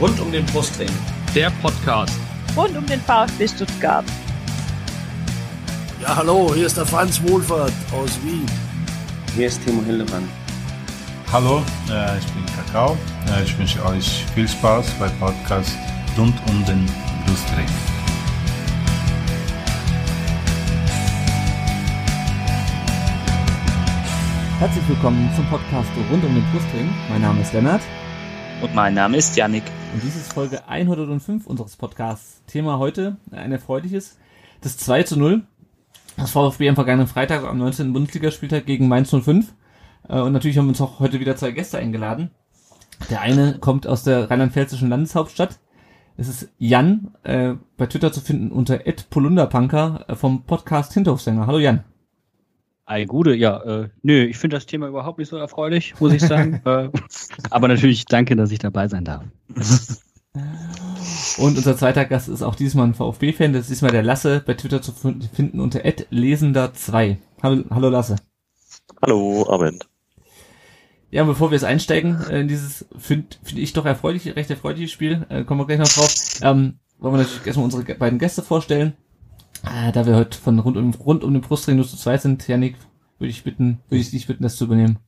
Rund um den Brustring. Der Podcast. Rund um den VfB Stuttgart. Ja, hallo, hier ist der Franz Wohlfahrt aus Wien. Hier ist Timo Hildebrand. Hallo, äh, ich bin Kakao. Äh, ich wünsche euch viel Spaß bei Podcast rund um den Brustring. Herzlich willkommen zum Podcast rund um den Brustring. Mein Name ist Lennart. Und mein Name ist Yannick. Und dies ist Folge 105 unseres Podcasts. Thema heute, ein erfreuliches, das 2 zu 0. Das VfB am vergangenen Freitag am 19. Bundesligaspieltag gegen Mainz 05. Äh, und natürlich haben wir uns auch heute wieder zwei Gäste eingeladen. Der eine kommt aus der rheinland-pfälzischen Landeshauptstadt. Es ist Jan, äh, bei Twitter zu finden unter @polunderpunker äh, vom Podcast Hinterhofsänger. Hallo Jan. Ei, Gude, ja, äh, nö, ich finde das Thema überhaupt nicht so erfreulich, muss ich sagen. äh, aber natürlich danke, dass ich dabei sein darf. Und unser zweiter Gast ist auch diesmal ein VfB-Fan, das ist diesmal der Lasse, bei Twitter zu finden unter lesender2. Hallo, hallo Lasse. Hallo, Abend. Ja, bevor wir jetzt einsteigen äh, in dieses, finde find ich doch erfreulich, recht erfreuliches Spiel, äh, kommen wir gleich noch drauf, ähm, wollen wir natürlich erstmal unsere beiden Gäste vorstellen. Äh, da wir heute von rund um, rund um den Brustring nur zu zweit sind, Janik, würde ich bitten, würde ich dich bitten, das zu übernehmen.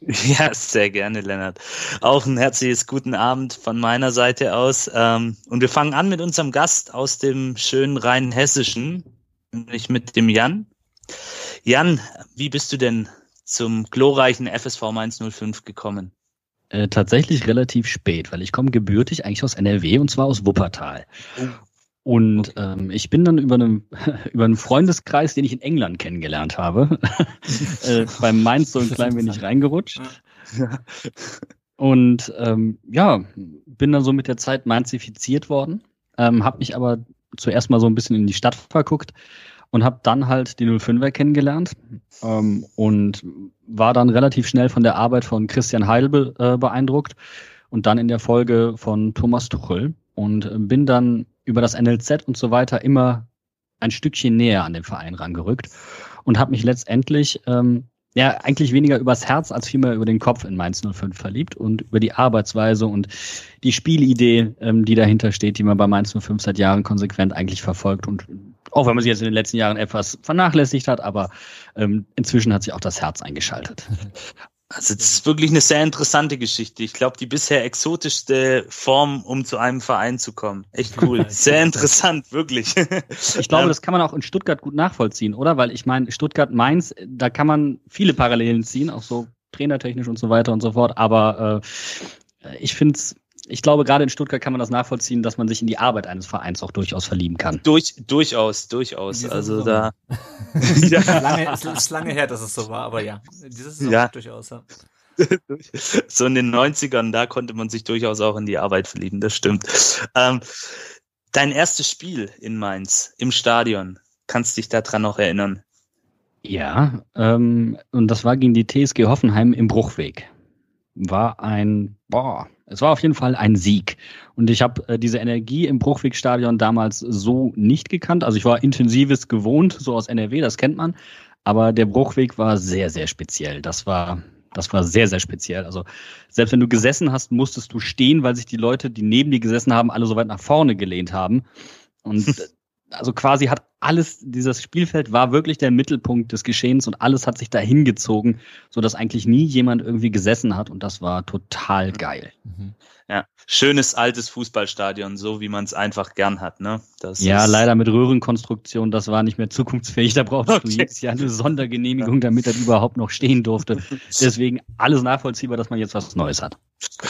Ja, sehr gerne, Lennart. Auch ein herzliches guten Abend von meiner Seite aus. Ähm, und wir fangen an mit unserem Gast aus dem schönen Rheinhessischen, nämlich mit dem Jan. Jan, wie bist du denn zum glorreichen FSV Mainz 05 gekommen? Äh, tatsächlich relativ spät, weil ich komme gebürtig eigentlich aus NRW und zwar aus Wuppertal. Und okay. ähm, ich bin dann über einen, über einen Freundeskreis, den ich in England kennengelernt habe, äh, beim Mainz so ein klein wenig reingerutscht. Und ähm, ja, bin dann so mit der Zeit mainzifiziert worden, ähm, habe mich aber zuerst mal so ein bisschen in die Stadt verguckt und habe dann halt die 05er kennengelernt ähm, und war dann relativ schnell von der Arbeit von Christian Heidel äh, beeindruckt und dann in der Folge von Thomas Tuchel und äh, bin dann über das NLZ und so weiter immer ein Stückchen näher an den Verein rangerückt und habe mich letztendlich ähm, ja eigentlich weniger übers Herz als vielmehr über den Kopf in Mainz 05 verliebt und über die Arbeitsweise und die Spielidee, ähm, die dahinter steht, die man bei Mainz 05 seit Jahren konsequent eigentlich verfolgt und auch wenn man sie jetzt in den letzten Jahren etwas vernachlässigt hat, aber ähm, inzwischen hat sich auch das Herz eingeschaltet. Also das ist wirklich eine sehr interessante Geschichte. Ich glaube, die bisher exotischste Form, um zu einem Verein zu kommen. Echt cool. Sehr interessant, wirklich. Ich glaube, das kann man auch in Stuttgart gut nachvollziehen, oder? Weil ich meine, Stuttgart-Mainz, da kann man viele Parallelen ziehen, auch so trainertechnisch und so weiter und so fort. Aber äh, ich finde es ich glaube, gerade in Stuttgart kann man das nachvollziehen, dass man sich in die Arbeit eines Vereins auch durchaus verlieben kann. Durch, durchaus, durchaus. Also da. ja. lange, es ist lange her, dass es so war, aber ja. Dieses ist ja. durchaus, ja. so in den 90ern, da konnte man sich durchaus auch in die Arbeit verlieben, das stimmt. Ähm, dein erstes Spiel in Mainz im Stadion, kannst dich daran noch erinnern? Ja, ähm, und das war gegen die TSG Hoffenheim im Bruchweg. War ein, boah, es war auf jeden Fall ein Sieg. Und ich habe äh, diese Energie im Bruchwegstadion damals so nicht gekannt. Also ich war intensives gewohnt, so aus NRW, das kennt man. Aber der Bruchweg war sehr, sehr speziell. Das war, das war sehr, sehr speziell. Also selbst wenn du gesessen hast, musstest du stehen, weil sich die Leute, die neben dir gesessen haben, alle so weit nach vorne gelehnt haben. Und also quasi hat alles, dieses Spielfeld war wirklich der Mittelpunkt des Geschehens und alles hat sich dahin gezogen, so dass eigentlich nie jemand irgendwie gesessen hat und das war total geil. Mhm. Ja, schönes altes Fußballstadion, so wie man es einfach gern hat, ne? Das ja, leider mit Röhrenkonstruktion, das war nicht mehr zukunftsfähig. Da brauchst okay. du jedes Jahr eine Sondergenehmigung, damit das überhaupt noch stehen durfte. Deswegen alles nachvollziehbar, dass man jetzt was Neues hat.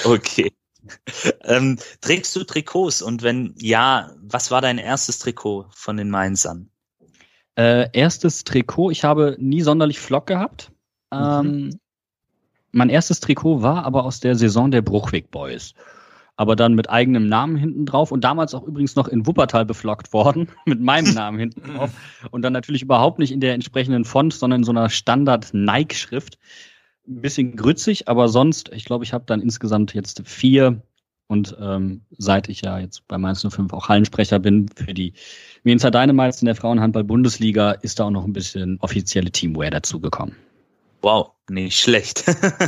Okay. ähm, trägst du Trikots und wenn ja, was war dein erstes Trikot von den Mainzern? Äh, erstes Trikot, ich habe nie sonderlich Flock gehabt. Mhm. Ähm, mein erstes Trikot war aber aus der Saison der Bruchweg Boys. Aber dann mit eigenem Namen hinten drauf und damals auch übrigens noch in Wuppertal beflockt worden, mit meinem Namen hinten drauf. Und dann natürlich überhaupt nicht in der entsprechenden Font, sondern in so einer Standard-Nike-Schrift ein bisschen grützig, aber sonst, ich glaube, ich habe dann insgesamt jetzt vier und ähm, seit ich ja jetzt bei Mainz 05 auch Hallensprecher bin für die Mainzer Dynamites in der Frauenhandball-Bundesliga, ist da auch noch ein bisschen offizielle Teamwear dazugekommen. Wow, nicht schlecht.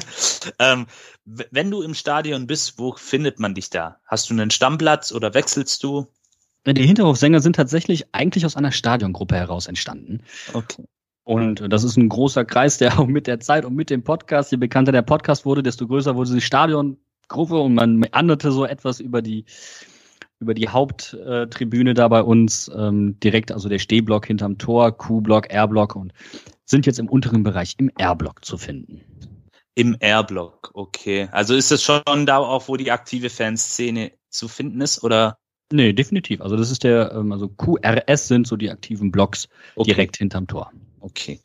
ähm, wenn du im Stadion bist, wo findet man dich da? Hast du einen Stammplatz oder wechselst du? Die Hinterhofsänger sind tatsächlich eigentlich aus einer Stadiongruppe heraus entstanden. Okay. Und das ist ein großer Kreis, der auch mit der Zeit und mit dem Podcast, je bekannter der Podcast wurde, desto größer wurde die Stadiongruppe und man meanderte so etwas über die über die Haupttribüne da bei uns ähm, direkt, also der Stehblock hinterm Tor, Q-Block, R-Block und sind jetzt im unteren Bereich im R-Block zu finden. Im R-Block, okay. Also ist es schon da auch, wo die aktive Fanszene zu finden ist, oder? Nee, definitiv. Also das ist der, ähm, also QRS sind so die aktiven Blocks Okay. direkt hinterm Tor. Okay,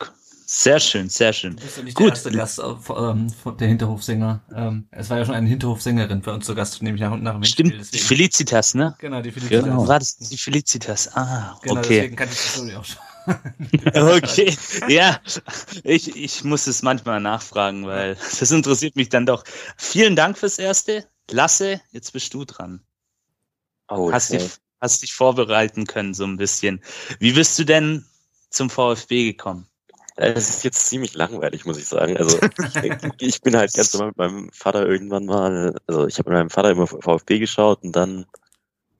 sehr schön, sehr schön. Du bist ja nicht Gut. der erste Gast auf, ähm, von der Hinterhofsänger. Ähm, es war ja schon eine Hinterhofsängerin bei uns zu Gast, nämlich nach, nach dem Stimmt, Hinspiel, die Felicitas, ne? Genau, die Felicitas. Genau. War das die Felicitas? Ah, Genau, okay. deswegen kannte ich die Story auch schon. Okay, ja, ich, ich muss es manchmal nachfragen, weil das interessiert mich dann doch. Vielen Dank fürs Erste. Lasse, jetzt bist du dran. Oh, Hast, okay. dich, hast dich vorbereiten können, so ein bisschen. Wie bist du denn zum VfB gekommen? Es ist jetzt ziemlich langweilig, muss ich sagen. Also ich, ich bin halt ganz normal mit meinem Vater irgendwann mal, also ich habe mit meinem Vater immer VfB geschaut und dann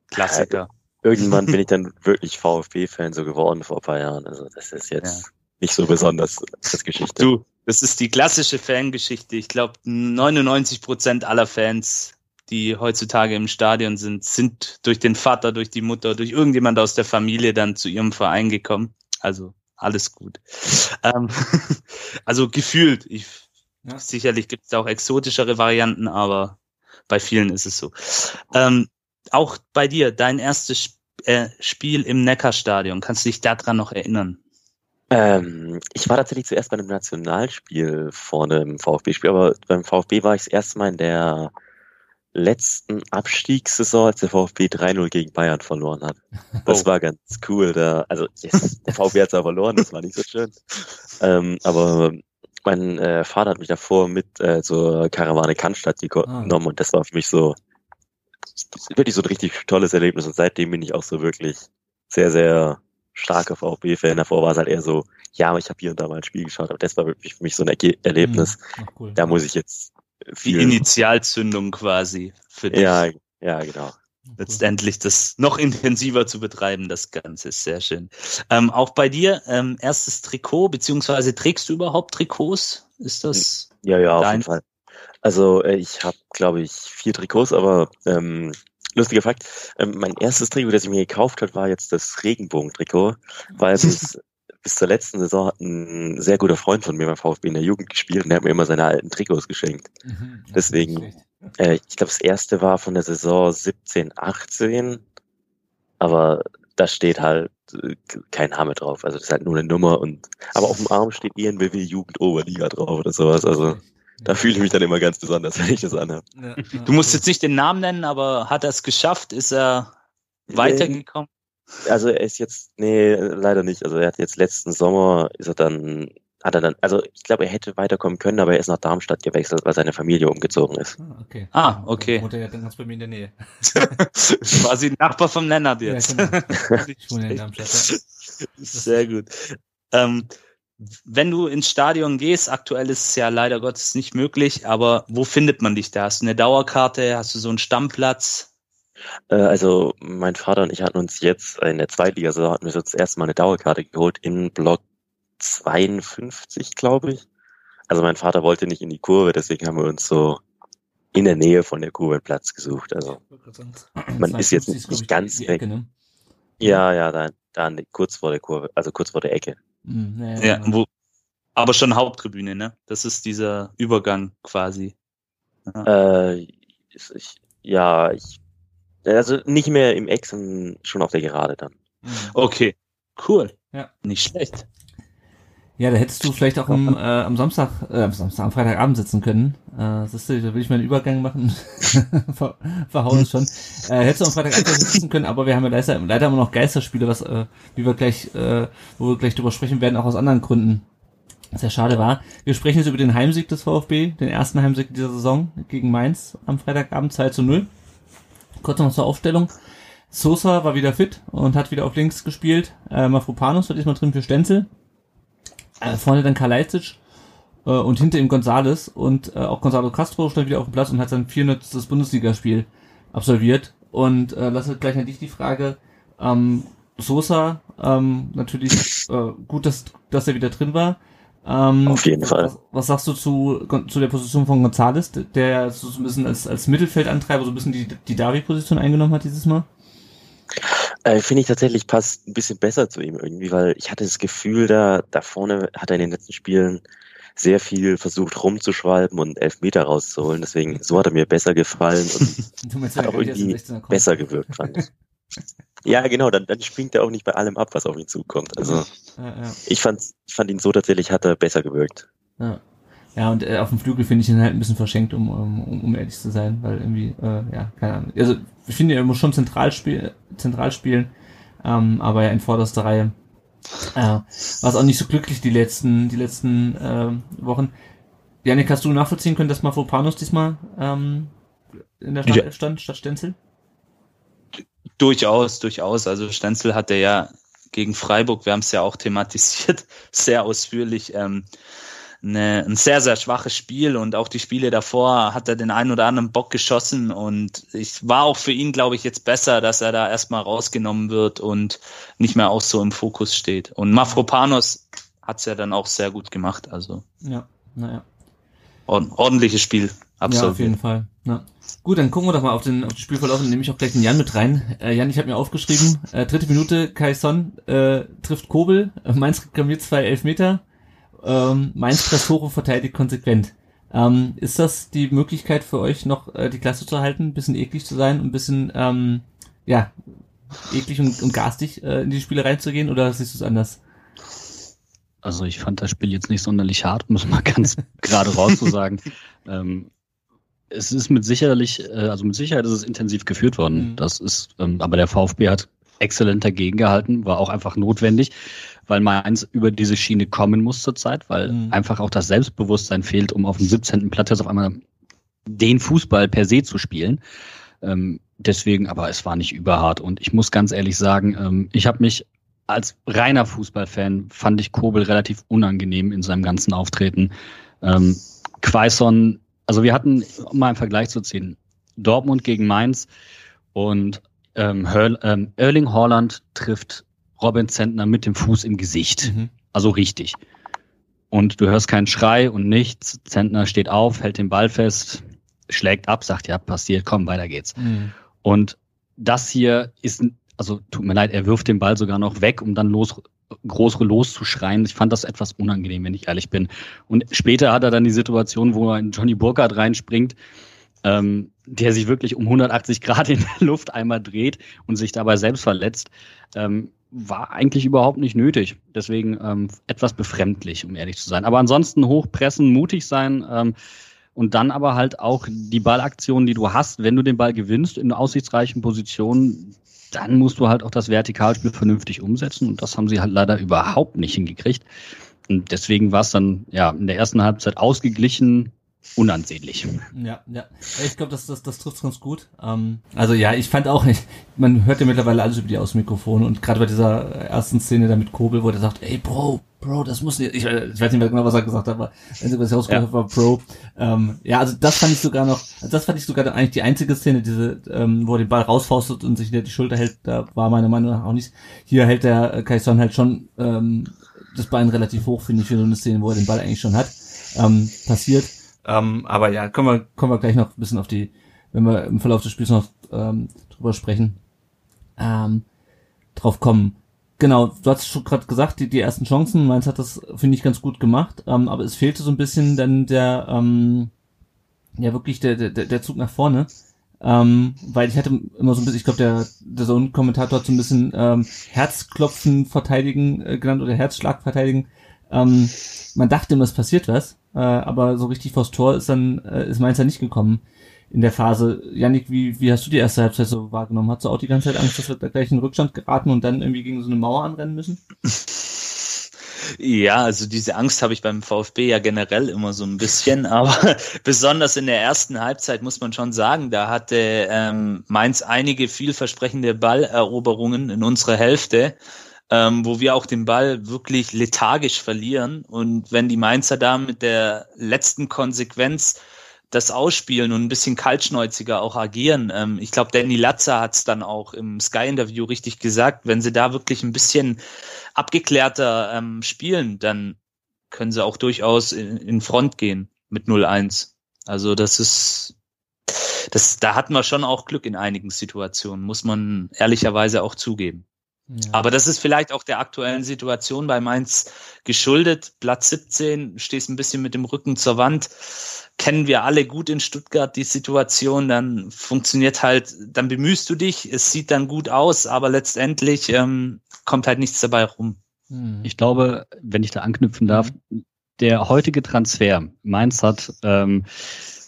Klassiker. irgendwann bin ich dann wirklich VfB-Fan so geworden vor ein paar Jahren. Also das ist jetzt nicht so besonders als Geschichte. Du, das ist die klassische Fangeschichte. Ich glaube, 99 Prozent aller Fans, die heutzutage im Stadion sind, sind durch den Vater, durch die Mutter, durch irgendjemand aus der Familie dann zu ihrem Verein gekommen. Also alles gut. Ähm, also gefühlt. Ich, Ja. Sicherlich gibt es auch exotischere Varianten, aber bei vielen ist es so. Ähm, auch bei dir, dein erstes Sp äh, Spiel im Neckarstadion, kannst du dich daran noch erinnern? Ähm, ich war tatsächlich zuerst bei einem Nationalspiel vor einem VfB-Spiel, aber beim VfB war ich das erste Mal in der letzten Abstiegssaison, als der VfB 3-0 gegen Bayern verloren hat. Das Oh. war ganz cool. Da, also yes, der VfB hat zwar verloren, das war nicht so schön. Ähm, aber mein äh, Vater hat mich davor mit äh, zur Karawane Cannstatt Ah. genommen und das war für mich so wirklich so ein richtig tolles Erlebnis und seitdem bin ich auch so wirklich sehr, sehr starker VfB-Fan. Davor war es halt eher so, ja, ich habe hier und da mal ein Spiel geschaut, aber das war wirklich für mich so ein Erlebnis. Ach, cool. Da muss ich jetzt Die. Initialzündung quasi für dich. ja, ja, genau. letztendlich das noch intensiver zu betreiben, das Ganze ist sehr schön. Ähm, auch bei dir, ähm, erstes Trikot, beziehungsweise trägst du überhaupt Trikots? Ist das? Ja, ja, auf Dein- jeden Fall. Also äh, ich habe, glaube ich, vier Trikots, aber ähm, lustiger Fakt, ähm, mein erstes Trikot, das ich mir gekauft habe, war jetzt das Regenbogen-Trikot, weil bis, bis zur letzten Saison hat ein sehr guter Freund von mir beim VfB in der Jugend gespielt und der hat mir immer seine alten Trikots geschenkt. Mhm. Deswegen-. Äh, ich glaube, das erste war von der Saison 17, 18, aber da steht halt äh, kein Name drauf. Also das ist halt nur eine Nummer und aber auf dem Arm steht INBW Jugend Oberliga drauf oder sowas. Also da fühle ich mich dann immer ganz besonders, wenn ich das anhabe. Ja, ja, Du musst jetzt nicht den Namen nennen, aber hat er es geschafft? Ist er weitergekommen? Also er ist jetzt, nee, leider nicht. Also er hat jetzt letzten Sommer ist er dann, hat er dann, also ich glaube, er hätte weiterkommen können, aber er ist nach Darmstadt gewechselt, weil seine Familie umgezogen ist. Ah, okay. Ah, okay. Wohnt er ja dann ganz bei mir in der Nähe. Quasi Nachbar vom Lennart Ja, jetzt. genau. Ich wohne ja in Darmstadt. Ja. Sehr gut. Ähm, wenn du ins Stadion gehst, aktuell ist es ja leider Gottes nicht möglich, aber wo findet man dich da? Hast du eine Dauerkarte? Hast du so einen Stammplatz? Äh, also mein Vater und ich hatten uns jetzt in der Zweitligasaison hatten wir uns das erste Mal eine Dauerkarte geholt in Block 52, glaube ich. Also mein Vater wollte nicht in die Kurve, deswegen haben wir uns so in der Nähe von der Kurve einen Platz gesucht. Also Man ist jetzt 52 nicht ich, ganz weg. Ecke, ne? ja, ja, da, da kurz vor der Kurve, also kurz vor der Ecke. Mhm, ja, Ja, genau. wo, aber schon Haupttribüne, ne? Das ist dieser Übergang quasi. Äh, ist- ich, ja, ich, also nicht mehr im Eck, sondern schon auf der Gerade dann. Mhm. Okay, cool. Ja. Nicht schlecht. Ja, da hättest du vielleicht auch am, äh, am Samstag, äh, am Samstag, am Freitagabend sitzen können. Äh, siehst du, da will ich mal einen Übergang machen. Ver, verhauen es schon. Äh, hättest du am Freitagabend sitzen können, aber wir haben ja leider, leider immer noch Geisterspiele, was, äh, wie wir gleich, äh, wo wir gleich drüber sprechen werden, auch aus anderen Gründen. Sehr schade war. Wir sprechen jetzt über den Heimsieg des VfB, den ersten Heimsieg dieser Saison gegen Mainz am Freitagabend 2 zu 0. Kurz noch zur Aufstellung. Sosa war wieder fit und hat wieder auf links gespielt. Äh, Mafropanos war diesmal drin für Stenzel. Äh, vorne dann Kalajdzic äh, und hinter ihm Gonzales und äh, auch Gonzalo Castro stand wieder auf dem Platz und hat sein 400. Bundesligaspiel absolviert. Und äh, lasse gleich an dich die Frage, ähm, Sosa, ähm, natürlich äh, gut, dass, dass er wieder drin war. Ähm, Auf jeden Fall. Was, was sagst du zu, zu der Position von Gonzales, der so ein bisschen als, als Mittelfeldantreiber so ein bisschen die, die Davi-Position eingenommen hat dieses Mal? Äh, Finde ich tatsächlich passt ein bisschen besser zu ihm irgendwie, weil ich hatte das Gefühl, da, da vorne hat er in den letzten Spielen sehr viel versucht rumzuschwalben und Elfmeter rauszuholen. Deswegen, so hat er mir besser gefallen und meinst, hat auch irgendwie er 16er kommt. besser gewirkt, fand ich. Ja, genau, dann, dann springt er auch nicht bei allem ab, was auf ihn zukommt. Also Ja, ja. ich fand, ich fand ihn so tatsächlich, hat er besser gewirkt. Ja, ja und äh, auf dem Flügel finde ich ihn halt ein bisschen verschenkt, um, um, um ehrlich zu sein, weil irgendwie, äh, ja, keine Ahnung. Also ich finde, er muss schon zentral, spiel, zentral spielen, ähm, aber ja in vorderster Reihe. Äh, war es auch nicht so glücklich die letzten, die letzten äh, Wochen. Janik, hast du nachvollziehen können, dass Mafropanos diesmal ähm, in der. Startelf stand statt Stenzel? Durchaus, durchaus. Also Stenzel hatte ja gegen Freiburg, wir haben es ja auch thematisiert, sehr ausführlich, ähm, eine, ein sehr, sehr schwaches Spiel und auch die Spiele davor hat er den einen oder anderen Bock geschossen und ich war auch für ihn, glaube ich, jetzt besser, dass er da erstmal rausgenommen wird und nicht mehr auch so im Fokus steht. Und Mafropanos hat es ja dann auch sehr gut gemacht, also Ja, naja. ord ordentliches Spiel. Ja, auf Absolut. jeden Fall. Ja. Gut, dann gucken wir doch mal auf den, auf den Spielverlauf und nehme ich auch gleich den Jan mit rein. Äh, Jan, ich habe mir aufgeschrieben, äh, dritte Minute, Kai Son äh, trifft Kobel, äh, Mainz reklamiert zwei Elfmeter, ähm, Mainz presst hoch und verteidigt konsequent. Ähm, ist das die Möglichkeit für euch noch äh, die Klasse zu halten, ein bisschen eklig zu sein, ein bisschen ähm, ja eklig und, und garstig äh, in die Spiele reinzugehen oder siehst du es anders? Also ich fand das Spiel jetzt nicht sonderlich hart, muss man ganz gerade raus zu sagen. Ähm, es ist mit sicherlich, äh, also mit Sicherheit ist es intensiv geführt worden. Mhm. Das ist, ähm, aber der VfB hat exzellent dagegen gehalten, war auch einfach notwendig, weil Mainz über diese Schiene kommen muss zurzeit, weil Mhm. einfach auch das Selbstbewusstsein fehlt, um auf dem 17. Platz jetzt auf einmal den Fußball per se zu spielen. Ähm, deswegen, aber es war nicht überhart. Und ich muss ganz ehrlich sagen, ähm, ich habe mich als reiner Fußballfan fand ich Kobel relativ unangenehm in seinem ganzen Auftreten. Ähm, Quaison, also wir hatten, um mal einen Vergleich zu ziehen, Dortmund gegen Mainz und ähm, Hörl, ähm, Erling Haaland trifft Robin Zentner mit dem Fuß im Gesicht. Mhm. Also richtig. Und du hörst keinen Schrei und nichts. Zentner steht auf, hält den Ball fest, schlägt ab, sagt, ja, passiert, komm, weiter geht's. Mhm. Und das hier ist, also tut mir leid, er wirft den Ball sogar noch weg, um dann los, groß loszuschreien. Ich fand das etwas unangenehm, wenn ich ehrlich bin. Und später hat er dann die Situation, wo er in Johnny Burkhardt reinspringt, ähm, der sich wirklich um 180 Grad in der Luft einmal dreht und sich dabei selbst verletzt. Ähm, war eigentlich überhaupt nicht nötig. Deswegen ähm, etwas befremdlich, um ehrlich zu sein. Aber ansonsten hochpressen, mutig sein ähm, und dann aber halt auch die Ballaktion, die du hast, wenn du den Ball gewinnst in aussichtsreichen Positionen, dann musst du halt auch das Vertikalspiel vernünftig umsetzen und das haben sie halt leider überhaupt nicht hingekriegt. Und deswegen war es dann ja in der ersten Halbzeit ausgeglichen, unansehnlich. Ja, ja. Ich glaube, das, das, das trifft ganz gut. Ähm, also ja, ich fand auch, ich, man hört ja mittlerweile alles über die Außenmikrofone und gerade bei dieser ersten Szene da mit Kobel, wo der sagt, ey Bro, Bro, das muss nicht, ich, äh, ich weiß nicht mehr genau, was er gesagt hat, aber Einzige, was ich rausgehört Ja. habe, war Bro. Ähm, ja, also das fand ich sogar noch, also das fand ich sogar eigentlich die einzige Szene, diese, ähm, wo er den Ball rausfaustet und sich hinter die Schulter hält, da war meiner Meinung nach auch nicht. Hier hält der äh, Kaison halt schon ähm, das Bein relativ hoch, finde ich, für so eine Szene, wo er den Ball eigentlich schon hat. Ähm, passiert. Ähm, aber ja, kommen wir, kommen wir gleich noch ein bisschen auf die, wenn wir im Verlauf des Spiels noch ähm, drüber sprechen, ähm, drauf kommen. Genau, du hast schon gerade gesagt, die, die ersten Chancen, Mainz hat das, finde ich, ganz gut gemacht, ähm, aber es fehlte so ein bisschen dann der, ähm, ja wirklich der, der, der Zug nach vorne. Ähm, weil ich hatte immer so ein bisschen, ich glaube, der, der Sohn-Kommentator hat so ein bisschen ähm, Herzklopfen verteidigen äh, genannt oder Herzschlag verteidigen. Ähm, man dachte immer, es passiert was, äh, aber so richtig vors Tor ist dann, äh, ist Mainz ja nicht gekommen in der Phase. Janik, wie, wie hast du die erste Halbzeit so wahrgenommen? Hast du auch die ganze Zeit Angst, dass wir da gleich in den Rückstand geraten und dann irgendwie gegen so eine Mauer anrennen müssen? Ja, also diese Angst habe ich beim VfB ja generell immer so ein bisschen, aber besonders in der ersten Halbzeit muss man schon sagen, da hatte ähm, Mainz einige vielversprechende Balleroberungen in unserer Hälfte. ähm, wo wir auch den Ball wirklich lethargisch verlieren. Und wenn die Mainzer da mit der letzten Konsequenz das ausspielen und ein bisschen kaltschnäuziger auch agieren. Ähm, ich glaube, Danny Latzer hat es dann auch im Sky-Interview richtig gesagt, wenn sie da wirklich ein bisschen abgeklärter ähm, spielen, dann können sie auch durchaus in, in Front gehen mit 0-1. Also das ist, das, da hatten wir schon auch Glück in einigen Situationen, muss man ehrlicherweise auch zugeben. Ja. Aber das ist vielleicht auch der aktuellen Situation bei Mainz geschuldet. Platz 17, stehst ein bisschen mit dem Rücken zur Wand. Kennen wir alle gut in Stuttgart die Situation, dann funktioniert halt, dann bemühst du dich, es sieht dann gut aus, aber letztendlich ähm, kommt halt nichts dabei rum. Hm. Ich glaube, wenn ich da anknüpfen darf, der heutige Transfer, Mainz hat ähm,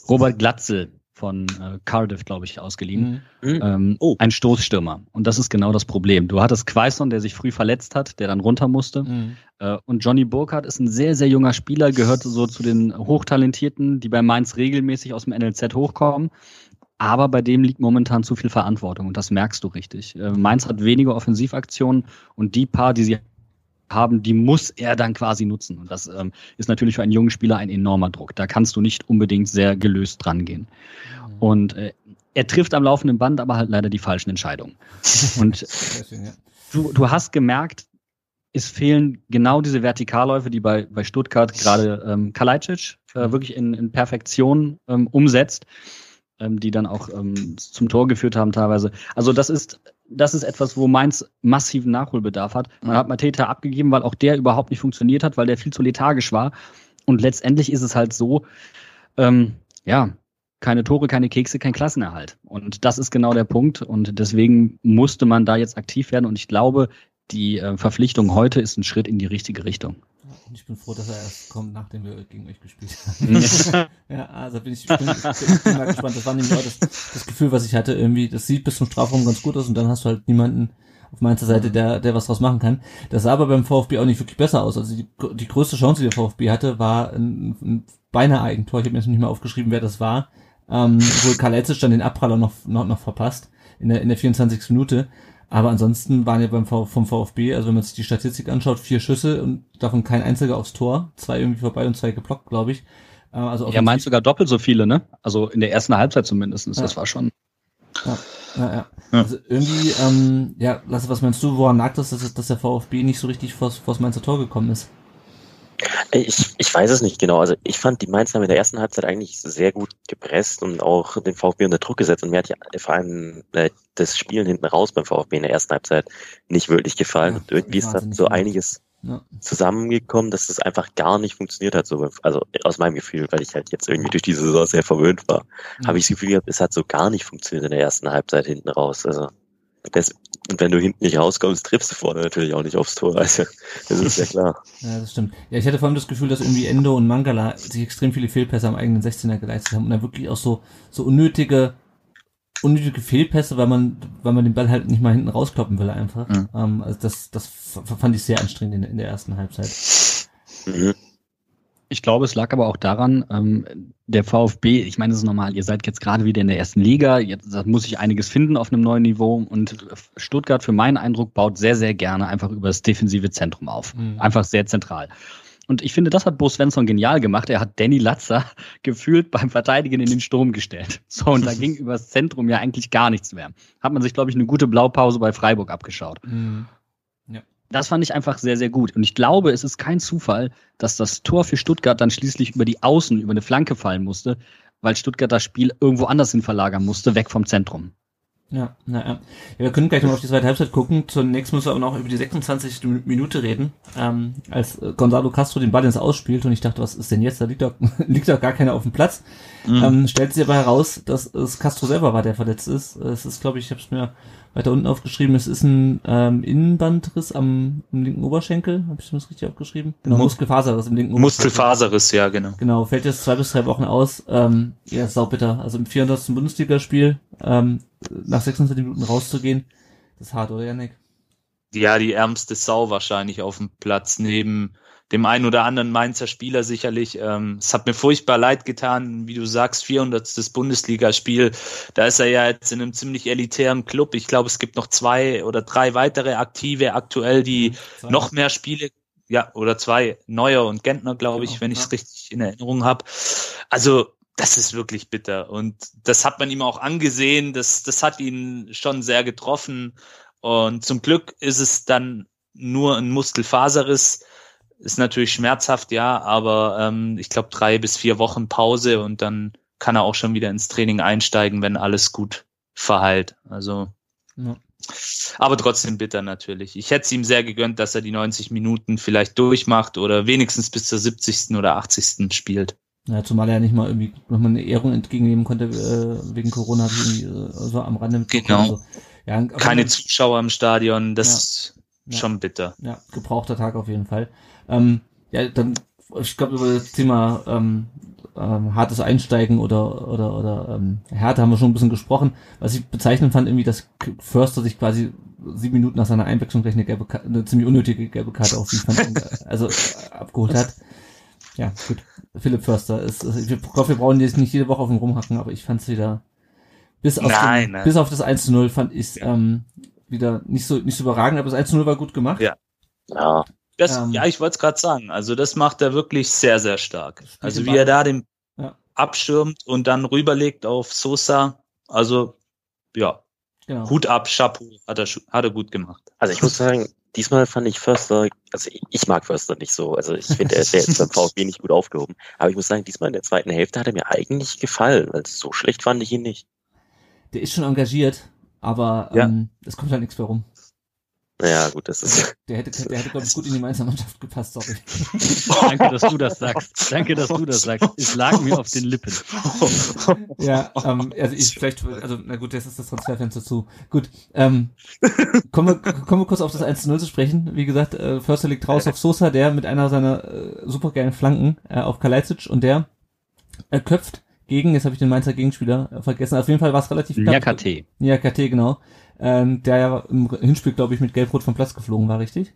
Robert Glatzel von äh, Cardiff, glaube ich, ausgeliehen. Mhm. mhm. Ähm, oh. Ein Stoßstürmer. Und das ist genau das Problem. Du hattest Quaison, der sich früh verletzt hat, der dann runter musste. Mhm. Äh, und Johnny Burkhardt ist ein sehr, sehr junger Spieler, gehört so zu den Hochtalentierten, die bei Mainz regelmäßig aus dem NLZ hochkommen. Aber bei dem liegt momentan zu viel Verantwortung und das merkst du richtig. Äh, Mainz hat weniger Offensivaktionen und die paar, die sie haben, die muss er dann quasi nutzen. Und das ähm, ist natürlich für einen jungen Spieler ein enormer Druck. Da kannst du nicht unbedingt sehr gelöst dran gehen. Mhm. Und äh, er trifft am laufenden Band aber halt leider die falschen Entscheidungen. Und du, du hast gemerkt, es fehlen genau diese Vertikalläufe, die bei, bei Stuttgart gerade ähm, Kalajdzic äh, wirklich in, in Perfektion ähm, umsetzt, ähm, die dann auch ähm, zum Tor geführt haben teilweise. Also das ist das ist etwas, wo Mainz massiven Nachholbedarf hat. Man hat Mateta abgegeben, weil auch der überhaupt nicht funktioniert hat, weil der viel zu lethargisch war. Und letztendlich ist es halt so, ähm, ja, keine Tore, keine Kekse, kein Klassenerhalt. Und das ist genau der Punkt. Und deswegen musste man da jetzt aktiv werden. Und ich glaube, die äh, Verpflichtung heute ist ein Schritt in die richtige Richtung. Und ich bin froh, dass er erst kommt, nachdem wir gegen euch gespielt haben. ja, also bin ich, bin, bin, bin mal gespannt. Das war nämlich auch das, das Gefühl, was ich hatte. Irgendwie, das sieht bis zum Strafraum ganz gut aus und dann hast du halt niemanden auf meiner Seite, der, der was draus machen kann. Das sah aber beim VfB auch nicht wirklich besser aus. Also die, die größte Chance, die der VfB hatte, war ein, ein beinahe Eigentor. Ich habe mir jetzt nicht mehr aufgeschrieben, wer das war. Ähm, wo Kalecic dann den Abpraller noch, noch, noch verpasst in der, in der 24. Minute. Aber ansonsten waren ja beim v vom VfB, also wenn man sich die Statistik anschaut, vier Schüsse und davon kein einziger aufs Tor, zwei irgendwie vorbei und zwei geblockt, glaube ich. Äh, also ja, meint sogar doppelt so viele, ne? Also in der ersten Halbzeit zumindest. Ja. Das war schon. Ja, ja, ja. ja. Also irgendwie, ähm, ja, Lasse, was meinst du, woran lag das, dass, dass der VfB nicht so richtig vors, vors Mainzer Tor gekommen ist? Ich, ich weiß es nicht genau. Also ich fand, die Mainz haben in der ersten Halbzeit eigentlich sehr gut gepresst und auch den VfB unter Druck gesetzt. Und mir hat ja vor allem äh, das Spielen hinten raus beim VfB in der ersten Halbzeit nicht wirklich gefallen. Ja, und irgendwie ist da so einiges ja. zusammengekommen, dass das einfach gar nicht funktioniert hat. So, also aus meinem Gefühl, weil ich halt jetzt irgendwie durch diese Saison sehr verwöhnt war, ja. habe ich das Gefühl gehabt, es hat so gar nicht funktioniert in der ersten Halbzeit hinten raus. Also das, und wenn du hinten nicht rauskommst, triffst du vorne natürlich auch nicht aufs Tor. Also, das ist ja klar. ja, das stimmt. Ja, ich hatte vor allem das Gefühl, dass irgendwie Endo und Mangala sich extrem viele Fehlpässe am eigenen 16er geleistet haben und dann wirklich auch so, so unnötige, unnötige Fehlpässe, weil man, weil man den Ball halt nicht mal hinten rauskloppen will einfach. Mhm. Ähm, also das, das fand ich sehr anstrengend in, in der ersten Halbzeit. Mhm. Ich glaube, es lag aber auch daran, ähm, der VfB, ich meine, das ist normal, ihr seid jetzt gerade wieder in der ersten Liga, jetzt da muss ich einiges finden auf einem neuen Niveau und Stuttgart für meinen Eindruck baut sehr, sehr gerne einfach über das defensive Zentrum auf. Mhm. Einfach sehr zentral. Und ich finde, das hat Bo Svensson genial gemacht. Er hat Danny Latzer gefühlt beim Verteidigen in den Sturm gestellt. So, und da ging übers Zentrum ja eigentlich gar nichts mehr. Hat man sich, glaube ich, eine gute Blaupause bei Freiburg abgeschaut. Mhm. Das fand ich einfach sehr, sehr gut. Und ich glaube, es ist kein Zufall, dass das Tor für Stuttgart dann schließlich über die Außen, über eine Flanke fallen musste, weil Stuttgart das Spiel irgendwo anders hin verlagern musste, weg vom Zentrum. Ja, naja. Ja, wir können gleich noch auf die zweite Halbzeit gucken. Zunächst müssen wir aber noch über die 26. Minute reden, ähm, als Gonzalo Castro den Ball ins Ausspielt und ich dachte, was ist denn jetzt? Da liegt doch, liegt doch gar keiner auf dem Platz. Mhm. Ähm, stellt sich aber heraus, dass es Castro selber war, der verletzt ist. Es ist, glaube ich, ich habe es mir weiter unten aufgeschrieben, es ist ein ähm, Innenbandriss am linken Oberschenkel. Habe ich das richtig aufgeschrieben? Genau, Muskelfaserriss im linken Oberschenkel. Muskelfaserriss, ja, genau. Genau, fällt jetzt zwei bis drei Wochen aus. Ähm, ja, saubitter. Also im 400. Bundesligaspiel ähm, nach 26 Minuten rauszugehen, das ist hart, oder Janik? Ja, die ärmste Sau wahrscheinlich auf dem Platz neben dem einen oder anderen Mainzer Spieler sicherlich. Ähm, es hat mir furchtbar leid getan, wie du sagst, 400. Bundesligaspiel. Da ist er ja jetzt in einem ziemlich elitären Club. Ich glaube, es gibt noch zwei oder drei weitere Aktive aktuell, die Zwei. noch mehr Spiele, ja, oder zwei, Neuer und Gentner, glaube ich, Genau, wenn ich ja. es richtig in Erinnerung habe. Also, das ist wirklich bitter. Und das hat man ihm auch angesehen. Das, das hat ihn schon sehr getroffen. Und zum Glück ist es dann nur ein Muskelfaserriss. Ist natürlich schmerzhaft, ja, aber ähm, ich glaube drei bis vier Wochen Pause und dann kann er auch schon wieder ins Training einsteigen, wenn alles gut verheilt. Also, Ja. aber trotzdem bitter natürlich. Ich hätte es ihm sehr gegönnt, dass er die 90 Minuten vielleicht durchmacht oder wenigstens bis zur 70. oder 80. spielt. Ja, zumal er nicht mal irgendwie nochmal eine Ehrung entgegennehmen konnte, äh, wegen Corona, irgendwie äh, so am Rande. Genau. Also, ja, Keine Zuschauer im Stadion, das ist Ja. schon bitter. Ja, gebrauchter Tag auf jeden Fall. Ähm, ja, dann, ich glaube, über das Thema ähm, ähm, hartes Einsteigen oder oder oder ähm, Härte haben wir schon ein bisschen gesprochen. Was ich bezeichnend fand, irgendwie, dass Förster sich quasi sieben Minuten nach seiner Einwechslung gleich eine, gelbe Karte, eine ziemlich unnötige gelbe Karte aufliefern, und, äh, also äh, abgeholt hat. Ja, gut. Philipp Förster ist, ist ich hoffe, wir brauchen jetzt nicht jede Woche auf ihn rumhacken, aber ich fand es wieder bis auf, Nein, den, nein. bis auf das 1 zu 0 fand ich ähm, wieder nicht so nicht so überragend, aber das 1 zu 0 war gut gemacht. Ja. Ja, Das, Ähm, ja, ich wollte es gerade sagen. Also das macht er wirklich sehr, sehr stark. Also wie er da den Ja. abschirmt und dann rüberlegt auf Sosa. Also ja, Genau. Hut ab, Chapeau, hat er, hat er gut gemacht. also ich muss sagen, diesmal fand ich Förster, also ich, mag Förster nicht so, also ich finde, er ist jetzt beim VfB nicht gut aufgehoben, aber ich muss sagen, diesmal in der zweiten Hälfte hat er mir eigentlich gefallen, also so schlecht fand ich ihn nicht. Der ist schon engagiert, aber Ja. ähm, es kommt halt nichts mehr rum. Ja, gut, das ist, Der hätte, der hätte glaube ich, gut in die Mainzer Mannschaft gepasst, sorry. Danke, dass du das sagst. Danke, dass du das sagst. Es lag mir auf den Lippen. ja, ähm, also ich vielleicht, also na gut, jetzt ist das Transferfenster zu. Gut, ähm, kommen, wir, kommen wir kurz auf das 1 zu 0 zu sprechen. Wie gesagt, äh, Förster liegt raus auf Sosa, der mit einer seiner äh, supergeilen Flanken äh, auf Kalajdzic und der äh, köpft gegen, jetzt habe ich den Mainzer Gegenspieler äh, vergessen, auf jeden Fall war es relativ knapp. Nyakate. Ja, KT, genau. Ähm, der ja im Hinspiel, glaube ich, mit Gelb-Rot vom Platz geflogen war, richtig?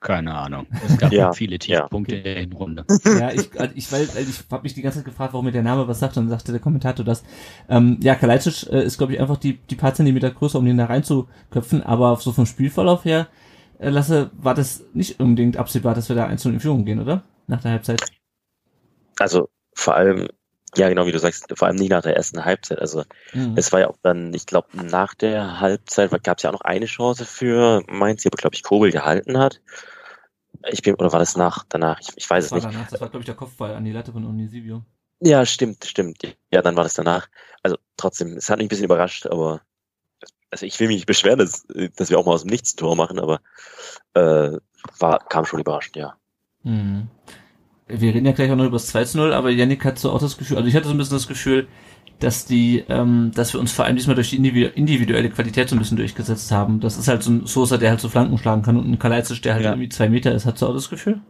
Keine Ahnung. Es gab Ja, viele ja. Tiefpunkte in der Hinrunde. Ja, ich, also ich, weil, weil ich habe mich die ganze Zeit gefragt, warum mir der Name was sagt, und dann sagte der Kommentator das. Ähm, ja, Kalajdzic äh, ist, glaube ich, einfach die, die paar Zentimeter größer, um den da reinzuköpfen, aber so vom Spielverlauf her, äh, Lasse, war das nicht unbedingt absehbar, dass wir da einzeln in Führung gehen, oder? Nach der Halbzeit. also vor allem, ja genau wie du sagst, vor allem nicht nach der ersten Halbzeit, also Mhm. es war ja auch dann, ich glaube, nach der Halbzeit gab es ja auch noch eine Chance für Mainz, die aber, glaube ich, Kobel gehalten hat. Ich bin, oder war das nach, danach? Ich, ich weiß es nicht. danach, das war, glaube ich, der Kopfball an die Latte von Unisivio. Ja, stimmt, stimmt. Ja, dann war das danach. Also trotzdem, es hat mich ein bisschen überrascht, aber also ich will mich nicht beschweren, dass, dass wir auch mal aus dem Nichts ein Tor machen, aber äh, war, kam schon überraschend, ja. Mhm. Wir reden ja gleich auch noch über das 2 zu 0, aber Yannick hat so auch das Gefühl, also ich hatte so ein bisschen das Gefühl, dass die, ähm, dass wir uns vor allem diesmal durch die individu- individuelle Qualität so ein bisschen durchgesetzt haben. Das ist halt so ein Sosa, der halt so Flanken schlagen kann und ein Kalajdzic, der halt Ja. irgendwie zwei Meter ist. Hat du auch das Gefühl?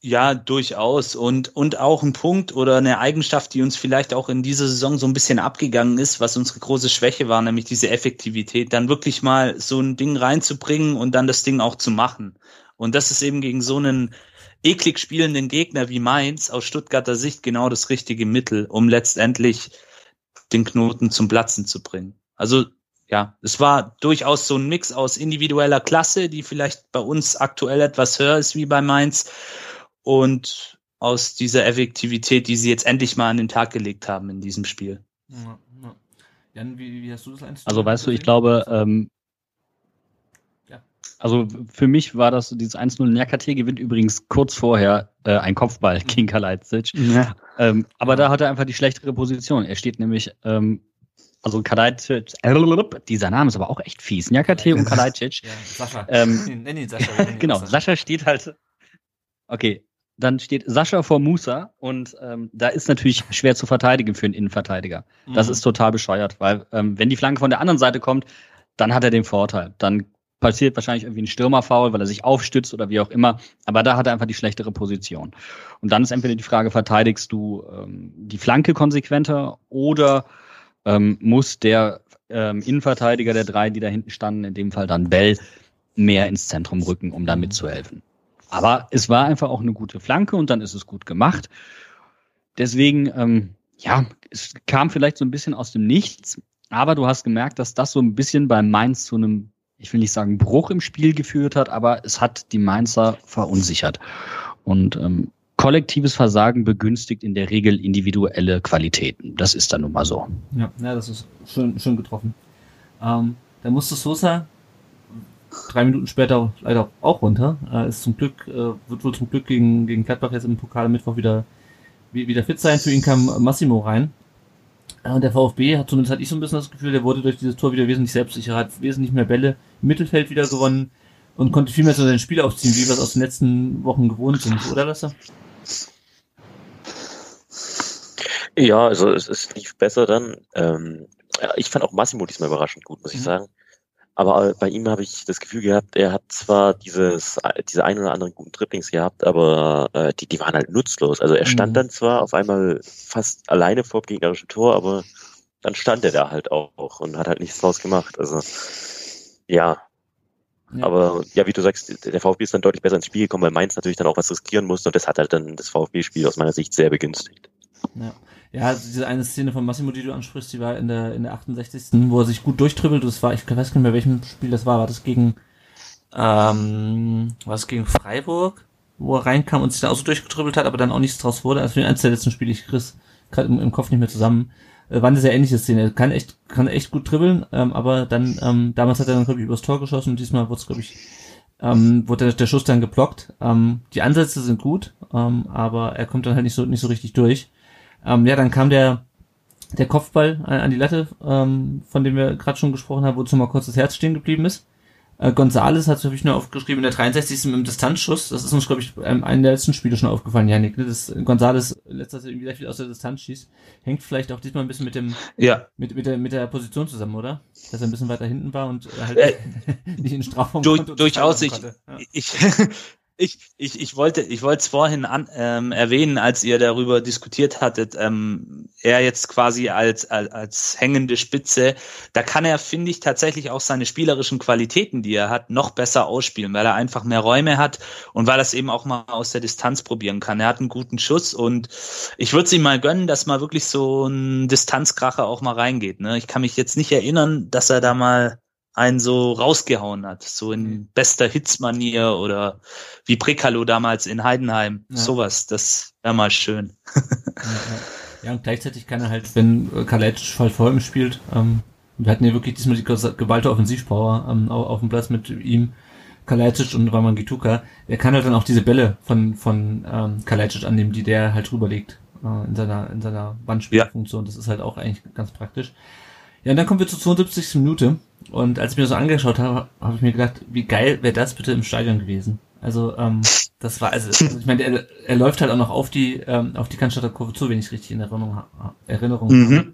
Ja, durchaus. Und, und auch ein Punkt oder eine Eigenschaft, die uns vielleicht auch in dieser Saison so ein bisschen abgegangen ist, was unsere große Schwäche war, nämlich diese Effektivität, dann wirklich mal so ein Ding reinzubringen und dann das Ding auch zu machen. Und das ist eben gegen so einen eklig spielenden Gegner wie Mainz aus Stuttgarter Sicht genau das richtige Mittel, um letztendlich den Knoten zum Platzen zu bringen. Also ja, es war durchaus so ein Mix aus individueller Klasse, die vielleicht bei uns aktuell etwas höher ist wie bei Mainz, und aus dieser Effektivität, die sie jetzt endlich mal an den Tag gelegt haben in diesem Spiel. Ja, ja. Jan, wie, wie hast du das 1 Also weißt du, ich glaube, ähm. Also für mich war das dieses 1-0 Nyakate gewinnt übrigens kurz vorher äh, ein Kopfball gegen Kalajdzic. Ja. Ähm, aber da hat er einfach die schlechtere Position. Er steht nämlich, ähm, also Kalajdzic, dieser Name ist aber auch echt fies. Nyakate und Kalajdzic. Ja, Sascha. Ähm, Nenn ihn Sascha. ihn genau, Sascha. Sascha steht halt. Okay, dann steht Sascha vor Musa und ähm, da ist natürlich schwer zu verteidigen für einen Innenverteidiger. Das Mhm. ist total bescheuert, weil ähm, wenn die Flanke von der anderen Seite kommt, dann hat er den Vorteil. Dann passiert wahrscheinlich irgendwie ein Stürmerfoul, weil er sich aufstützt oder wie auch immer. Aber da hat er einfach die schlechtere Position. Und dann ist entweder die Frage, verteidigst du ähm, die Flanke konsequenter oder ähm, muss der ähm, Innenverteidiger der drei, die da hinten standen, in dem Fall dann Bell, mehr ins Zentrum rücken, um da mitzuhelfen. Aber es war einfach auch eine gute Flanke und dann ist es gut gemacht. Deswegen, ähm, ja, es kam vielleicht so ein bisschen aus dem Nichts, aber du hast gemerkt, dass das so ein bisschen bei Mainz zu einem, ich will nicht sagen Bruch im Spiel geführt hat, aber es hat die Mainzer verunsichert. Und ähm, kollektives Versagen begünstigt in der Regel individuelle Qualitäten. Das ist dann nun mal so. Ja, ja das ist schön, schön getroffen. Ähm, da musste Sosa drei Minuten später leider auch runter. Äh, ist zum Glück, äh, wird wohl zum Glück gegen, gegen Gladbach jetzt im Pokal Mittwoch wieder, wieder fit sein. Für ihn kam Massimo rein. Und der VfB hat zumindest hatte ich so ein bisschen das Gefühl, der wurde durch dieses Tor wieder wesentlich selbstsicherer, hat wesentlich mehr Bälle im Mittelfeld wieder gewonnen und konnte viel mehr so sein Spiel aufziehen, wie wir es aus den letzten Wochen gewohnt sind, oder Lasse? Ja, also es, es lief besser dann. Ähm, ich fand auch Massimo diesmal überraschend gut, muss mhm. ich sagen. Aber bei ihm habe ich das Gefühl gehabt, er hat zwar dieses, diese ein oder anderen guten Dribblings gehabt, aber äh, die, die waren halt nutzlos. Also er stand mhm. dann zwar auf einmal fast alleine vor dem gegnerischen Tor, aber dann stand er da halt auch und hat halt nichts draus gemacht. Also ja. ja. Aber ja, wie du sagst, der VfB ist dann deutlich besser ins Spiel gekommen, weil Mainz natürlich dann auch was riskieren musste und das hat halt dann das VfB-Spiel aus meiner Sicht sehr begünstigt. Ja. Ja, also diese eine Szene von Massimo, die du ansprichst, die war in der, in der 68. wo er sich gut durchtribbelt. Das war, ich weiß nicht mehr, welchem Spiel das war. War das gegen, ähm, war das gegen Freiburg, wo er reinkam und sich da auch so durchgetribbelt hat, aber dann auch nichts draus wurde. Also für eins der letzten Spiele, ich krieg's gerade im, im, Kopf nicht mehr zusammen. Äh, war eine sehr ähnliche Szene. Kann echt, kann echt gut dribbeln, ähm, aber dann, ähm, damals hat er dann, glaube ich, übers Tor geschossen und diesmal wurde es, glaube ich, ähm, wurde der, der Schuss dann geblockt. Ähm, die Ansätze sind gut, ähm, aber er kommt dann halt nicht so, nicht so richtig durch. Ähm, ja, dann kam der, der Kopfball an, an die Latte, ähm, von dem wir gerade schon gesprochen haben, wozu mal kurz das Herz stehen geblieben ist. Äh, Gonzales hat, habe ich nur aufgeschrieben, in der 63. mit dem Distanzschuss. Das ist uns, glaube ich, ähm, einen der letzten Spiele schon aufgefallen, Janik, ne? dass Gonzales letzter irgendwie sehr viel aus der Distanz schießt. Hängt vielleicht auch diesmal ein bisschen mit dem, ja. mit, mit, der, mit der Position zusammen, oder? Dass er ein bisschen weiter hinten war und halt äh, nicht in Strafraum durch, Durchaus, ich, ja. ich, ich, ich, ich wollte ich wollte es vorhin an, ähm, erwähnen, als ihr darüber diskutiert hattet, ähm, er jetzt quasi als, als, als hängende Spitze, da kann er, finde ich, tatsächlich auch seine spielerischen Qualitäten, die er hat, noch besser ausspielen, weil er einfach mehr Räume hat und weil er es eben auch mal aus der Distanz probieren kann. Er hat einen guten Schuss und ich würde es ihm mal gönnen, dass mal wirklich so ein Distanzkracher auch mal reingeht. Ne? Ich kann mich jetzt nicht erinnern, dass er da mal einen so rausgehauen hat, so in mhm. bester Hitzmanier oder wie Prekalo damals in Heidenheim, ja. sowas, das wäre mal schön. ja, ja. ja, und gleichzeitig kann er halt, wenn Kalajdzic voll vor ihm spielt, ähm, wir hatten ja wirklich diesmal die geballte Offensivpower ähm, auf, dem Platz mit ihm, Kalajdzic und Raman Gituka, der kann halt dann auch diese Bälle von, von ähm, Kalajdzic annehmen, die der halt rüberlegt äh, in seiner, in seiner Bandspielfunktion. Das ist halt auch eigentlich ganz praktisch. Ja, und dann kommen wir zur 72. Minute. Und als ich mir das so angeschaut habe, habe ich mir gedacht, wie geil wäre das bitte im Stadion gewesen. Also, ähm, das war, also, also ich meine, er, er läuft halt auch noch auf die, ähm, auf die Cannstatter Kurve zu, wenn ich richtig in Erinnerung, Erinnerung mhm. habe.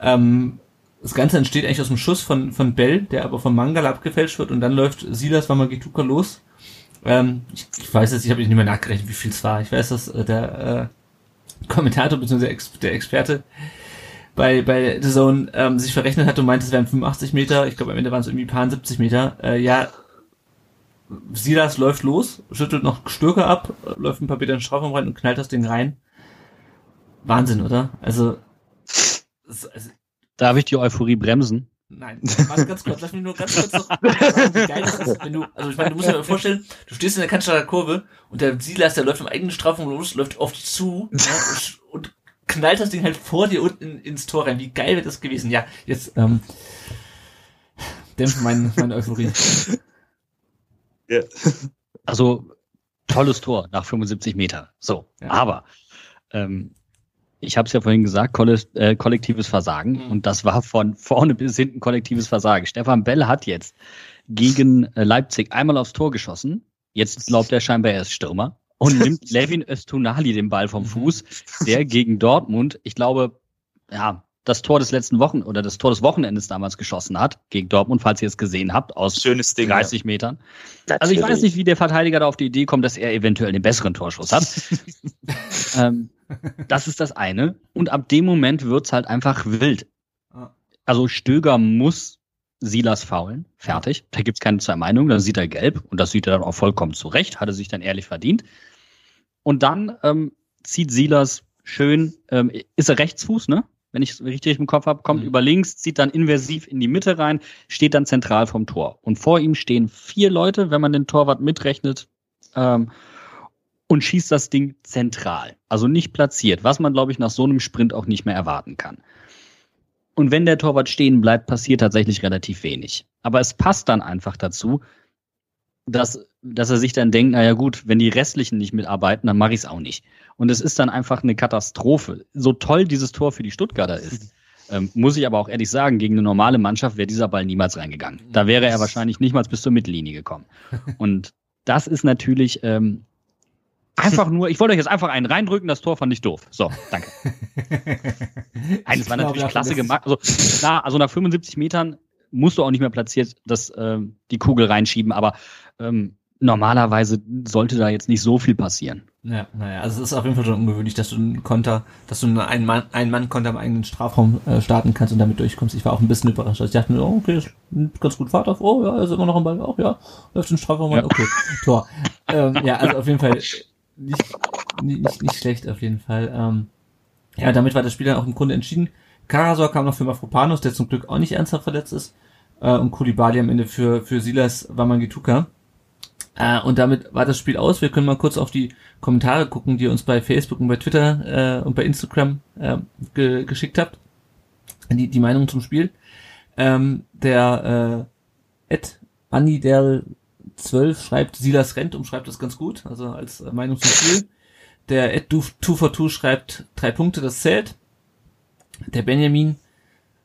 Ähm, das Ganze entsteht eigentlich aus dem Schuss von, von Bell, der aber vom Mangala abgefälscht wird und dann läuft Silas Wamagituka los. Ähm, ich, ich weiß jetzt, ich habe nicht mehr nachgerechnet, wie viel es war. Ich weiß, dass äh, der äh, Kommentator bzw. der Experte bei, bei The Zone ähm, sich verrechnet hat und meinte, es wären 85 Meter. Ich glaube, am Ende waren es irgendwie ein paar 70 Meter. Äh, ja, Silas läuft los, schüttelt noch Stürke ab, läuft ein paar Meter in den Strafraum rein und knallt das Ding rein. Wahnsinn, oder? Also, es, es, Darf ich die Euphorie bremsen? Nein, warte ganz kurz, lass mich nur ganz kurz noch wie geil das ist, wenn du, also ich meine, du musst dir mal vorstellen, du stehst in der Cannstatter Kurve und der Silas, der läuft im eigenen Strafraum los, läuft auf dich zu ja, und, knallt das Ding halt vor dir unten ins Tor rein. Wie geil wäre das gewesen? Ja, jetzt ähm, dämpfen meine, meine Euphorie. Ja. Also tolles Tor nach 75 Meter. So, ja. aber ähm, ich habe es ja vorhin gesagt, koll äh, kollektives Versagen mhm. und das war von vorne bis hinten kollektives Versagen. Stefan Bell hat jetzt gegen äh, Leipzig einmal aufs Tor geschossen. Jetzt glaubt er scheinbar, er ist Stürmer und nimmt Levin Östunali den Ball vom. Fuß, der gegen Dortmund, ich glaube, ja, das Tor des letzten Wochen oder das Tor des Wochenendes damals geschossen hat, gegen Dortmund, falls ihr es gesehen habt, aus Schönes Ding, 30 ja. Metern. Natürlich. Also ich weiß nicht, wie der Verteidiger da auf die Idee kommt, dass er eventuell den besseren Torschuss hat. ähm, das ist das eine. Und ab dem Moment wird's halt einfach wild. Also Stöger muss Silas faulen. Fertig. Da gibt's keine zwei Meinungen. Dann sieht er gelb und das sieht er dann auch vollkommen zurecht. Hat er sich dann ehrlich verdient. Und dann ähm, zieht Silas schön, ähm, ist er Rechtsfuß, ne? Wenn ich es richtig im Kopf habe, kommt Mhm. über links, zieht dann inversiv in die Mitte rein, steht dann zentral vom Tor. Und vor ihm stehen vier Leute, wenn man den Torwart mitrechnet, ähm, und schießt das Ding zentral. Also nicht platziert, was man, glaube ich, nach so einem Sprint auch nicht mehr erwarten kann. Und wenn der Torwart stehen bleibt, passiert tatsächlich relativ wenig. Aber es passt dann einfach dazu, dass, dass er sich dann denkt, naja gut, wenn die restlichen nicht mitarbeiten, dann mache ich es auch nicht. Und es ist dann einfach eine Katastrophe. So toll dieses Tor für die Stuttgarter ist, ähm, muss ich aber auch ehrlich sagen, gegen eine normale Mannschaft wäre dieser Ball niemals reingegangen. Da wäre er wahrscheinlich nicht mal bis zur Mittellinie gekommen. Und das ist natürlich ähm, einfach nur, ich wollte euch jetzt einfach einen reindrücken, das Tor fand ich doof. So, danke. Nein, es war glaube, natürlich davon klasse gemacht. Also klar, also nach 75 Metern musst du auch nicht mehr platziert das, ähm, die Kugel reinschieben, aber ähm, normalerweise sollte da jetzt nicht so viel passieren. Ja, naja, also es ist auf jeden Fall schon ungewöhnlich, dass du einen Konter, dass du einen Mann, einen Mann Konter im eigenen Strafraum äh, starten kannst und damit durchkommst. Ich war auch ein bisschen überrascht. Also ich dachte mir, oh, okay, ganz gut Fahrt auf. Oh, ja, ist immer noch am Ball. Auch ja, läuft den Strafraum Ja. Okay, Tor. ähm, ja, also auf jeden Fall nicht, nicht, nicht, schlecht auf jeden Fall. Ähm, ja, damit war das Spiel dann auch im Grunde entschieden. Karasor kam noch für Mafropanos, der zum Glück auch nicht ernsthaft verletzt ist. Äh, und Kulibali am Ende für, für Silas Wamangituka. Äh, und damit war das Spiel aus. Wir können mal kurz auf die Kommentare gucken, die ihr uns bei Facebook und bei Twitter äh, und bei Instagram äh, ge geschickt habt. Die, die Meinung zum Spiel. Ähm, der äh, Ed der 12 schreibt, Silas rennt, umschreibt das ganz gut, also als Meinung zum Spiel. Der Ed 2 for 2 schreibt drei Punkte, das zählt. Der Benjamin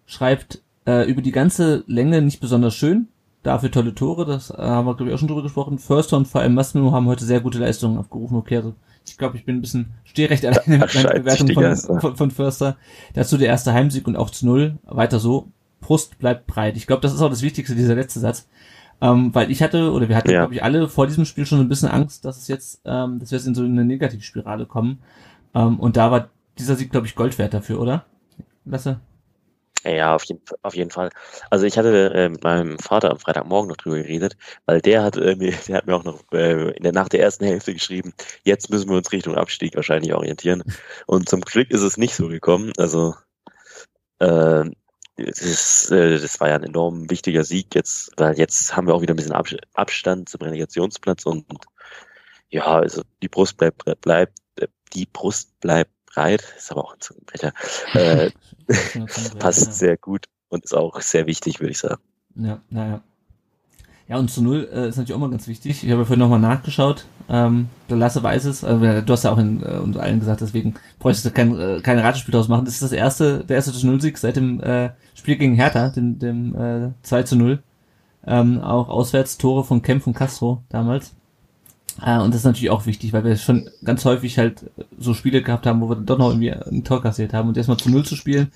schreibt äh, über die ganze Länge nicht besonders schön. Dafür tolle Tore, das äh, haben wir, glaube ich, auch schon drüber gesprochen. Förster und vor allem Massimo haben heute sehr gute Leistungen aufgerufen. Okay, also ich glaube, ich bin ein bisschen stehe recht alleine mit meiner Bewertung von, von, von Förster. Dazu der erste Heimsieg und auch zu null. Weiter so. Brust bleibt breit. Ich glaube, das ist auch das Wichtigste, dieser letzte Satz. Ähm, weil ich hatte, oder wir hatten, Ja. glaube ich, alle vor diesem Spiel schon ein bisschen Angst, dass es jetzt, ähm, dass wir jetzt in so eine Negativspirale kommen. Ähm, und da war dieser Sieg, glaube ich, Gold wert dafür, oder? Lasse? Ja, auf jeden, auf jeden Fall. Also ich hatte äh, mit meinem Vater am Freitagmorgen noch drüber geredet, weil der hat, äh, mir, der hat mir auch noch äh, in der, nach der ersten Hälfte geschrieben, jetzt müssen wir uns Richtung Abstieg wahrscheinlich orientieren. Und zum Glück ist es nicht so gekommen. Also äh, ist, äh, das war ja ein enorm wichtiger Sieg jetzt, weil jetzt haben wir auch wieder ein bisschen Abs Abstand zum Relegationsplatz und ja, also die Brust bleibt bleibt äh, die Brust bleibt breit, ist aber auch ein Zungenbrecher. Äh, passt sehr gut und ist auch sehr wichtig, würde ich sagen. Ja, naja. Ja, und zu null äh, ist natürlich auch mal ganz wichtig. Ich habe ja vorhin nochmal nachgeschaut. Ähm, der Lasse weiß es. Also, äh, du hast ja auch in, äh, uns allen gesagt, deswegen bräuchtest du kein, äh, kein Ratespiel draus machen. Das ist das erste, der erste zu null Sieg seit dem äh, Spiel gegen Hertha, dem, dem äh, 2 zu 0. Ähm, auch auswärts Tore von Kempf und Castro damals. Äh, und das ist natürlich auch wichtig, weil wir schon ganz häufig halt so Spiele gehabt haben, wo wir doch noch irgendwie ein Tor kassiert haben und erstmal zu null zu spielen.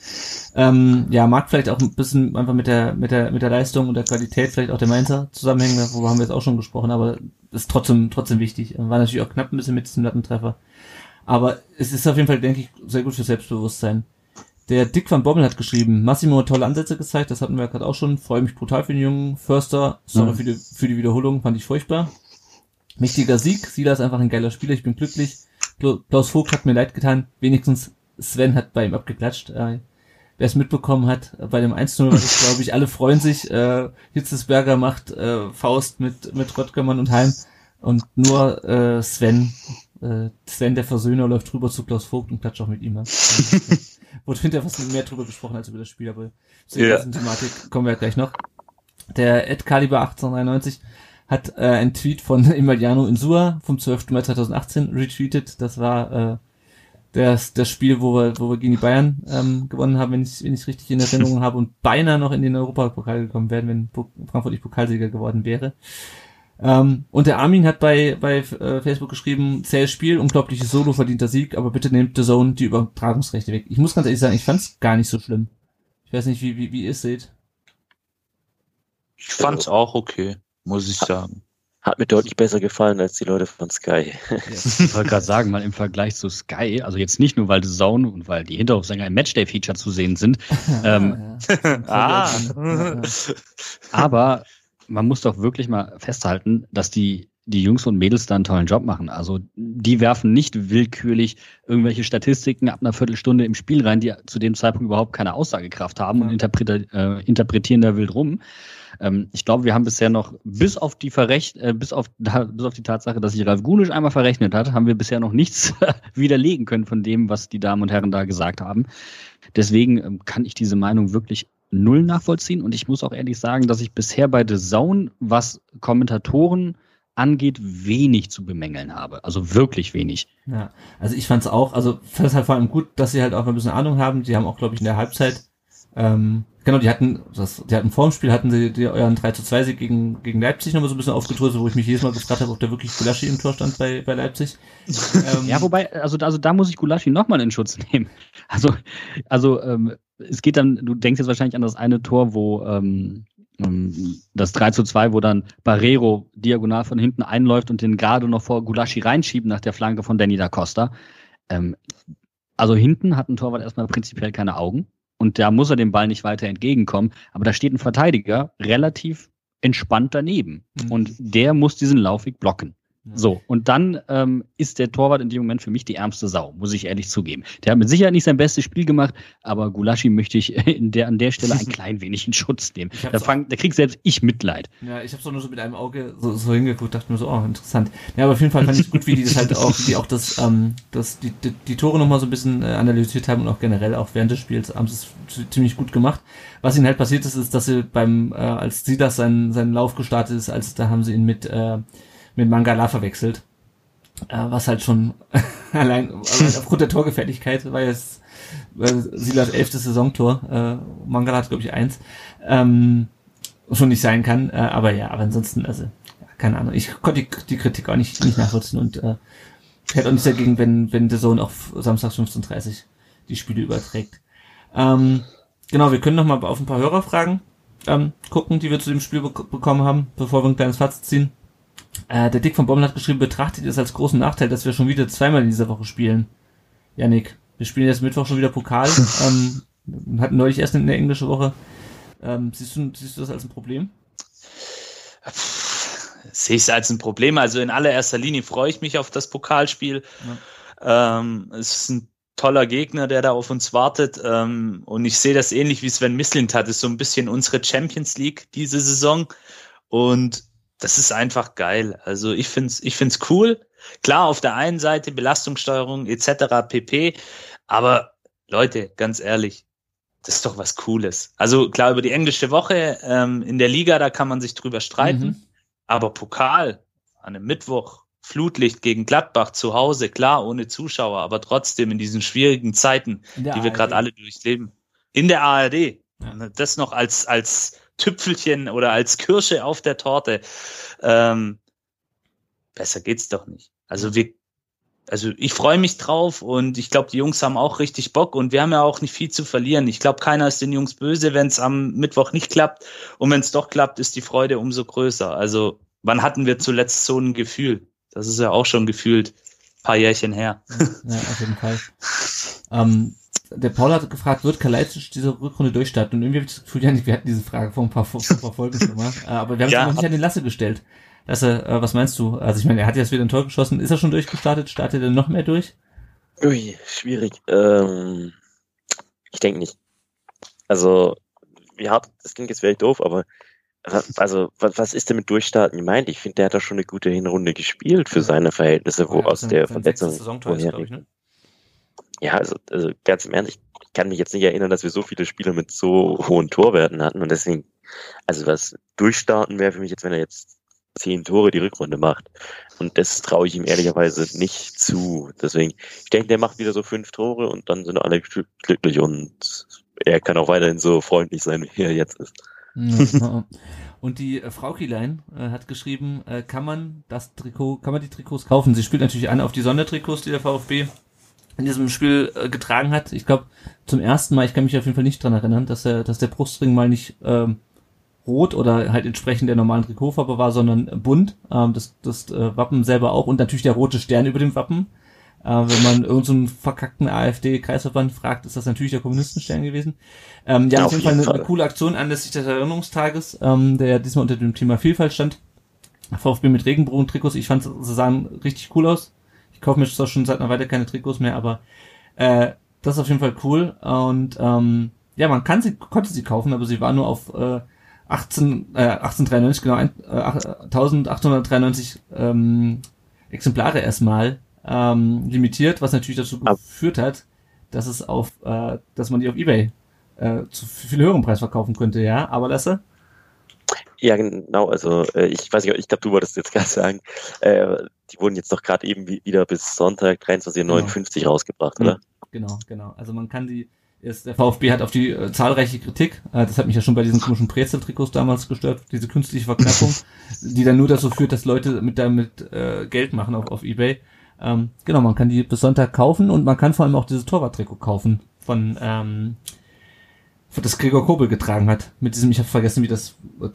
Ähm, ja, mag vielleicht auch ein bisschen einfach mit der, mit der, mit der Leistung und der Qualität vielleicht auch der Mainzer zusammenhängen, worüber haben wir jetzt auch schon gesprochen, aber ist trotzdem, trotzdem wichtig. War natürlich auch knapp ein bisschen mit diesem Lattentreffer. Aber es ist auf jeden Fall, denke ich, sehr gut für Selbstbewusstsein. Der Dick van Bommel hat geschrieben, Massimo hat tolle Ansätze gezeigt, das hatten wir gerade auch schon, freue mich brutal für den jungen Förster, sorry Mhm. für, die, für die Wiederholung, fand ich furchtbar. Wichtiger Sieg, Silas ist einfach ein geiler Spieler, ich bin glücklich. Kla- Klaus Vogt hat mir leid getan, wenigstens Sven hat bei ihm abgeklatscht. Äh, Wer es mitbekommen hat, bei dem 1-0 war das, glaube ich, alle freuen sich. Äh, Hitzesberger macht äh, Faust mit, mit Röttgermann und Heim und nur äh, Sven, äh, Sven der Versöhner läuft rüber zu Klaus Vogt und klatscht auch mit ihm. Ja. Wurde hinterher fast mehr drüber gesprochen als über das Spiel, aber zu ganzen Thematik kommen wir ja gleich noch. Der Ed Caliber 1893 hat äh, ein Tweet von Emiliano Insua vom 12. Mai 2018 retweetet. Das war äh, das, das Spiel, wo wir, wo wir gegen die Bayern ähm, gewonnen haben, wenn ich wenn ich richtig in Erinnerung habe und beinahe noch in den Europapokal gekommen wären, wenn Frankfurt nicht Pokalsieger geworden wäre. Ähm, und der Armin hat bei, bei äh, Facebook geschrieben, zähes Spiel, unglaubliches Solo, verdienter Sieg, aber bitte nehmt The Zone die Übertragungsrechte weg. Ich muss ganz ehrlich sagen, ich fand's gar nicht so schlimm. Ich weiß nicht, wie, wie, wie ihr es seht. Ich fand's auch okay, muss ich sagen. Hat mir deutlich besser gefallen als die Leute von Sky. Ich wollte gerade sagen, mal im Vergleich zu Sky, also jetzt nicht nur, weil The Zone und weil die Hinterhofsänger im Matchday-Feature zu sehen sind, ähm, Ah. aber man muss doch wirklich mal festhalten, dass die, die Jungs und Mädels da einen tollen Job machen. Also die werfen nicht willkürlich irgendwelche Statistiken ab einer Viertelstunde im Spiel rein, die zu dem Zeitpunkt überhaupt keine Aussagekraft haben und interpretieren, äh, interpretieren da wild rum. Ähm, ich glaube, wir haben bisher noch, bis auf die Verrecht, äh, bis auf, bis auf die Tatsache, dass sich Ralf Gunisch einmal verrechnet hat, haben wir bisher noch nichts widerlegen können von dem, was die Damen und Herren da gesagt haben. Deswegen ähm, kann ich diese Meinung wirklich null nachvollziehen und ich muss auch ehrlich sagen, dass ich bisher bei The Zone, was Kommentatoren angeht, wenig zu bemängeln habe. Also wirklich wenig. Ja, also ich fand's auch, also fand es halt vor allem gut, dass sie halt auch ein bisschen Ahnung haben. Die haben auch, glaube ich, in der Halbzeit, ähm, genau, die hatten, das, die hatten vor dem Spiel, hatten sie die, euren 3 zu 2 Sieg gegen, gegen Leipzig nochmal so ein bisschen aufgedröselt, wo ich mich jedes Mal gefragt habe, ob da wirklich Gulaschi im Tor stand bei, bei Leipzig. Ähm, ja, wobei, also, also da muss ich Gulaschi nochmal in Schutz nehmen. Also, also ähm, es geht dann, du denkst jetzt wahrscheinlich an das eine Tor, wo ähm, ähm, das 3 zu 2, wo dann Barrero diagonal von hinten einläuft und den gerade noch vor Gulaschi reinschieben nach der Flanke von Danny da Costa. Ähm, also hinten hat ein Torwart erstmal prinzipiell keine Augen und da muss er dem Ball nicht weiter entgegenkommen. Aber da steht ein Verteidiger relativ entspannt daneben Mhm. und der muss diesen Laufweg blocken. So, und dann ähm, ist der Torwart in dem Moment für mich die ärmste Sau, muss ich ehrlich zugeben. Der hat mit Sicherheit nicht sein bestes Spiel gemacht, aber Gulaschi möchte ich in der, an der Stelle ein klein wenig in Schutz nehmen. Da, fang, da kriegt selbst ich Mitleid. Ja, ich habe so nur so mit einem Auge so, so hingeguckt, dachte mir so, oh, interessant. Ja, aber auf jeden Fall fand ich gut, wie die das halt auch, wie auch das, ähm, das, die, die, die Tore nochmal so ein bisschen äh, analysiert haben und auch generell auch während des Spiels haben sie es ziemlich gut gemacht. Was ihnen halt passiert ist, ist, dass sie beim, äh, als sie das seinen, seinen Lauf gestartet ist, als da haben sie ihn mit, äh, mit Mangala verwechselt. Äh, was halt schon allein, aufgrund der Torgefährlichkeit war jetzt äh, Silas elftes Saisontor, äh, Mangala hat glaube ich eins. Ähm, schon nicht sein kann. Äh, aber ja, aber ansonsten, also, ja, keine Ahnung. Ich konnte die, die Kritik auch nicht, nicht nachvollziehen und äh, hätte auch nichts dagegen, wenn, wenn der Sohn auf Samstag 15.30 die Spiele überträgt. Ähm, genau, wir können noch mal auf ein paar Hörerfragen ähm, gucken, die wir zu dem Spiel bek bekommen haben, bevor wir ein kleines Fazit ziehen. Äh, der Dick von Bommel hat geschrieben, betrachtet ihr es als großen Nachteil, dass wir schon wieder zweimal in dieser Woche spielen. Janik, wir spielen jetzt Mittwoch schon wieder Pokal. ähm, hatten neulich erst eine englische Woche. Ähm, siehst, du, siehst du das als ein Problem? Sehe ich es als ein Problem. Also in allererster Linie freue ich mich auf das Pokalspiel. Ähm, es ist ein toller Gegner, der da auf uns wartet. Ähm, und ich sehe das ähnlich wie Sven Mislint hat. Es ist so ein bisschen unsere Champions League diese Saison. Und das ist einfach geil. Also ich finde es ich find's cool. Klar, auf der einen Seite Belastungssteuerung etc. pp. Aber Leute, ganz ehrlich, das ist doch was Cooles. Also klar, über die englische Woche ähm, in der Liga, da kann man sich drüber streiten. Mhm. Aber Pokal an einem Mittwoch, Flutlicht gegen Gladbach zu Hause, klar, ohne Zuschauer, aber trotzdem in diesen schwierigen Zeiten, die wir gerade alle durchleben. In der ARD. Ja. Das noch als, als Tüpfelchen oder als Kirsche auf der Torte. Ähm, besser geht's doch nicht. Also wir, also ich freue mich drauf und ich glaube, die Jungs haben auch richtig Bock und wir haben ja auch nicht viel zu verlieren. Ich glaube, keiner ist den Jungs böse, wenn es am Mittwoch nicht klappt. Und wenn es doch klappt, ist die Freude umso größer. Also wann hatten wir zuletzt so ein Gefühl? Das ist ja auch schon gefühlt paar Jährchen her. Ja, auf jeden Fall. Ähm, der Paul hat gefragt, wird Kalajdzic diese Rückrunde durchstarten? Und irgendwie habe ich das Gefühl, Janik, wir hatten diese Frage vor ein paar, vor ein paar Folgen schon mal. Äh, aber wir haben Ja, es noch nicht an den Lasse gestellt. Lasse, äh, was meinst du? Also ich meine, er hat jetzt wieder ein Tor geschossen. Ist er schon durchgestartet? Startet er noch mehr durch? Ui, schwierig. Ähm, ich denke nicht. Also, ja, das klingt jetzt vielleicht doof, aber also was, ist denn mit Durchstarten gemeint? Ich finde, der hat da schon eine gute Hinrunde gespielt für seine Verhältnisse, wo Ja, aus der Verletzung Saisontor ist, ich, ne? Ja, also, also ganz im Ernst, ich kann mich jetzt nicht erinnern, dass wir so viele Spiele mit so hohen Torwerten hatten und deswegen, also was durchstarten wäre für mich jetzt, wenn er jetzt zehn Tore die Rückrunde macht. Und das traue ich ihm ehrlicherweise nicht zu. Deswegen, ich denke, der macht wieder so fünf Tore und dann sind alle glü- glücklich und er kann auch weiterhin so freundlich sein, wie er jetzt ist. Und die äh, Frau Kielein äh, hat geschrieben, äh, kann man das Trikot, kann man die Trikots kaufen? Sie spielt natürlich an auf die Sondertrikots, die der VfB in diesem Spiel äh, getragen hat. Ich glaube, zum ersten Mal, ich kann mich auf jeden Fall nicht dran erinnern, dass der, dass der Brustring mal nicht ähm, rot oder halt entsprechend der normalen Trikotfarbe war, sondern bunt. Ähm, das das äh, Wappen selber auch und natürlich der rote Stern über dem Wappen. Äh, wenn man irgendeinen so verkackten AfD-Kreisverband fragt, ist das natürlich der Kommunistenstern gewesen. Ähm, ja, auf jeden Fall eine, eine coole Aktion anlässlich des Erinnerungstages, ähm, der ja diesmal unter dem Thema Vielfalt stand. VfB mit Regenbogen-Trikots. Ich fand, sie sahen richtig cool aus. Ich kaufe mir zwar schon seit einer Weile keine Trikots mehr, aber äh, das ist auf jeden Fall cool. Und ähm, ja, man kann sie, konnte sie kaufen, aber sie war nur auf äh, 18, äh, 1893, genau, ein, äh, ach- 1893 ähm, Exemplare erstmal ähm, limitiert, was natürlich dazu geführt hat, dass es auf, äh, dass man die auf Ebay äh, zu viel höherem Preis verkaufen könnte, ja. Aber Lasse? Ja, genau. Also äh, ich weiß nicht, ich glaube, du wolltest jetzt gerade sagen, äh, die wurden jetzt doch gerade eben wie- wieder bis Sonntag 23.59 rausgebracht, oder? Genau, genau. Also man kann die, ist, der VfB hat auf die äh, zahlreiche Kritik, äh, das hat mich ja schon bei diesen komischen Brezel-Trikots damals gestört, diese künstliche Verknappung, die dann nur dazu führt, dass Leute mit damit äh, Geld machen auf, auf Ebay. Ähm, genau, man kann die bis Sonntag kaufen und man kann vor allem auch dieses Torwart-Trikot kaufen von ähm, das Gregor Kobel getragen hat. Mit diesem, ich habe vergessen, wie das äh,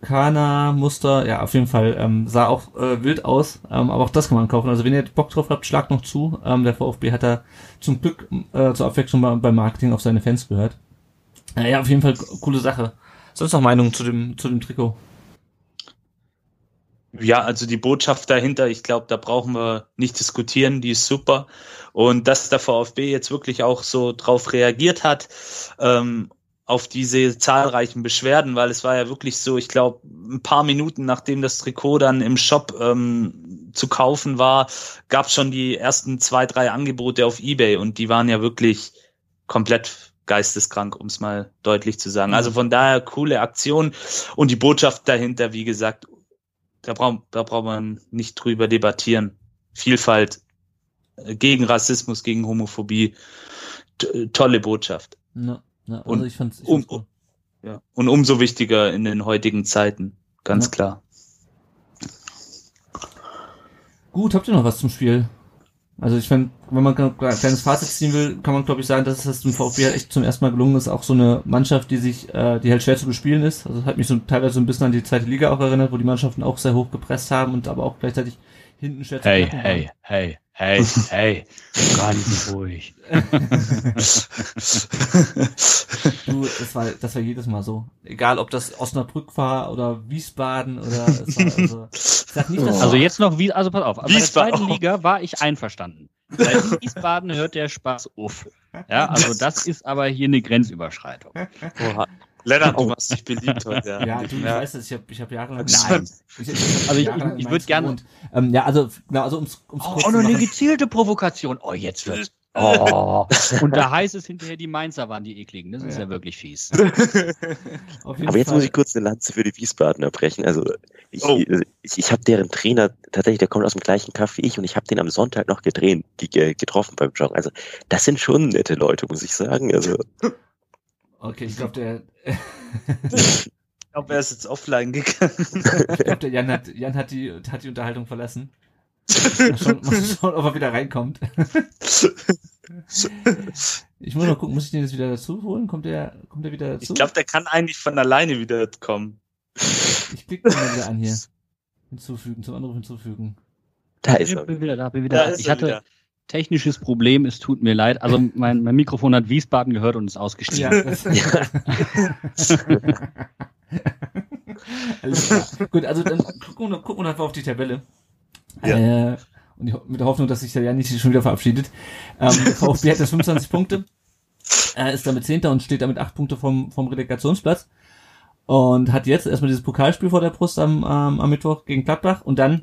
Tropicana-Muster, ja, auf jeden Fall, ähm, sah auch äh, wild aus, ähm, aber auch das kann man kaufen. Also wenn ihr Bock drauf habt, schlagt noch zu. Ähm, der VfB hat da zum Glück äh, zur Abwechslung bei, beim Marketing auf seine Fans gehört. Äh, ja, auf jeden Fall co- coole Sache. Sonst noch Meinung zu dem, zu dem Trikot? Ja, also die Botschaft dahinter, ich glaube, da brauchen wir nicht diskutieren, die ist super. Und dass der VfB jetzt wirklich auch so drauf reagiert hat, ähm, auf diese zahlreichen Beschwerden, weil es war ja wirklich so, ich glaube, ein paar Minuten nachdem das Trikot dann im Shop ähm, zu kaufen war, gab es schon die ersten zwei, drei Angebote auf Ebay und die waren ja wirklich komplett geisteskrank, um es mal deutlich zu sagen. Also von daher coole Aktion und die Botschaft dahinter, wie gesagt, da braucht da braucht man nicht drüber debattieren. Vielfalt äh, gegen Rassismus, gegen Homophobie, tolle Botschaft. Na, na, also Und ich fand's, ich um- fand's cool. Ja. Und umso wichtiger in den heutigen Zeiten, ganz Ja. klar. Gut, habt ihr noch was zum Spiel? Also ich finde, wenn man ein kleines Fazit ziehen will, kann man glaube ich sagen, dass es dem VfB halt echt zum ersten Mal gelungen ist, auch so eine Mannschaft, die sich, äh, die halt schwer zu bespielen ist. Also hat mich so teilweise so ein bisschen an die zweite Liga auch erinnert, wo die Mannschaften auch sehr hoch gepresst haben und aber auch gleichzeitig hinten schwer zu Hey, knacken hey, hey, hey, hey, ganz ruhig. Du, das war, das war jedes Mal so. Egal, ob das Osnabrück war oder Wiesbaden oder es war, also, nicht, Also jetzt noch wie, also pass auf, bei der Wiesbaden. zweiten Liga war ich einverstanden. Bei Wiesbaden hört der Spaß auf. Ja, also das ist aber hier eine Grenzüberschreitung. Oha. Lennart, du machst dich beliebt heute. ja, du, ich weiß es, ich habe ich hab jahrelang Nein. Ich, ich, Also ich- ich in würd Mainz gerne-. Ähm, ja, also, genau, also ums, ums Oh, kurz auch zu noch eine gezielte Provokation. Oh, jetzt wird's. Oh. Und da heißt es hinterher, die Mainzer waren die ekligen. Das ist ja, Ja. wirklich fies. Auf jeden Aber jetzt Fall. muss ich kurz eine Lanze für die Wiesbadener brechen. Also ich, Oh. ich, ich habe deren Trainer, tatsächlich, der kommt aus dem gleichen Café wie ich und ich habe den am Sonntag noch gedreht, ge- getroffen beim Joggen. Also das sind schon nette Leute, muss ich sagen. Also Okay, ich glaube, der, Ich glaube, er ist jetzt offline gegangen. ich glaub, der Jan hat, Jan hat die, hat die Unterhaltung verlassen. Mal schauen, mal schauen, ob er wieder reinkommt. Ich muss mal gucken, muss ich den jetzt wieder dazu holen? Kommt der, kommt der wieder dazu? Ich glaube, der kann eigentlich von alleine wieder kommen. ich klicke den mal wieder an hier. Hinzufügen, zum Anruf hinzufügen. da Ich ist er. bin wieder da, bin Da wieder da. ist Ich er hatte wieder. Technisches Problem, es tut mir leid. Also mein, mein Mikrofon hat Wiesbaden gehört und ist ausgestiegen. Ja, Alles klar. Gut, also dann gucken wir, gucken wir einfach auf die Tabelle. Äh, und die, mit der Hoffnung, dass sich der Jan nicht schon wieder verabschiedet. Ähm, VfB hat jetzt 25 Punkte, äh, ist damit Zehnter und steht damit acht Punkte vom, vom Relegationsplatz. Und hat jetzt erstmal dieses Pokalspiel vor der Brust am, ähm, am Mittwoch gegen Gladbach und dann,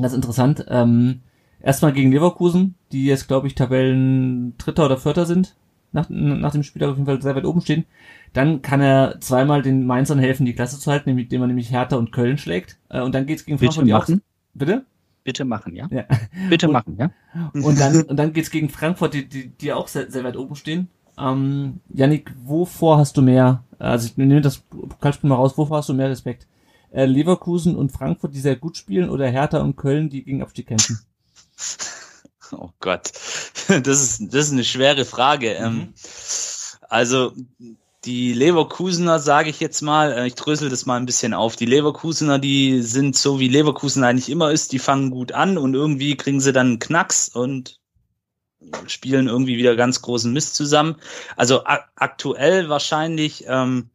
ganz interessant, ähm, erstmal gegen Leverkusen, die jetzt, glaube ich, Tabellen Dritter oder Vierter sind, nach, nach dem Spiel auf jeden Fall sehr weit oben stehen. Dann kann er zweimal den Mainzern helfen, die Klasse zu halten, indem er nämlich Hertha und Köln schlägt. Äh, und dann geht's gegen Bitte Frankfurt. die auch- machen. Bitte? Bitte machen, ja? Ja. Bitte Und- machen, ja? Und dann, und dann geht's gegen Frankfurt, die, die, die auch sehr, sehr weit oben stehen. Ähm, Yannick, wovor hast du mehr, also ich nehme das Pokalspiel mal raus, wovor hast du mehr Respekt? Äh, Leverkusen und Frankfurt, die sehr gut spielen, oder Hertha und Köln, die gegen Abstieg kämpfen? Oh Gott, das ist, das ist eine schwere Frage. Mhm. Ähm, also die Leverkusener, sage ich jetzt mal, äh, ich drösel das mal ein bisschen auf. Die Leverkusener, die sind so wie Leverkusen eigentlich immer ist, die fangen gut an und irgendwie kriegen sie dann einen Knacks und spielen irgendwie wieder ganz großen Mist zusammen. Also aktuell wahrscheinlich ähm,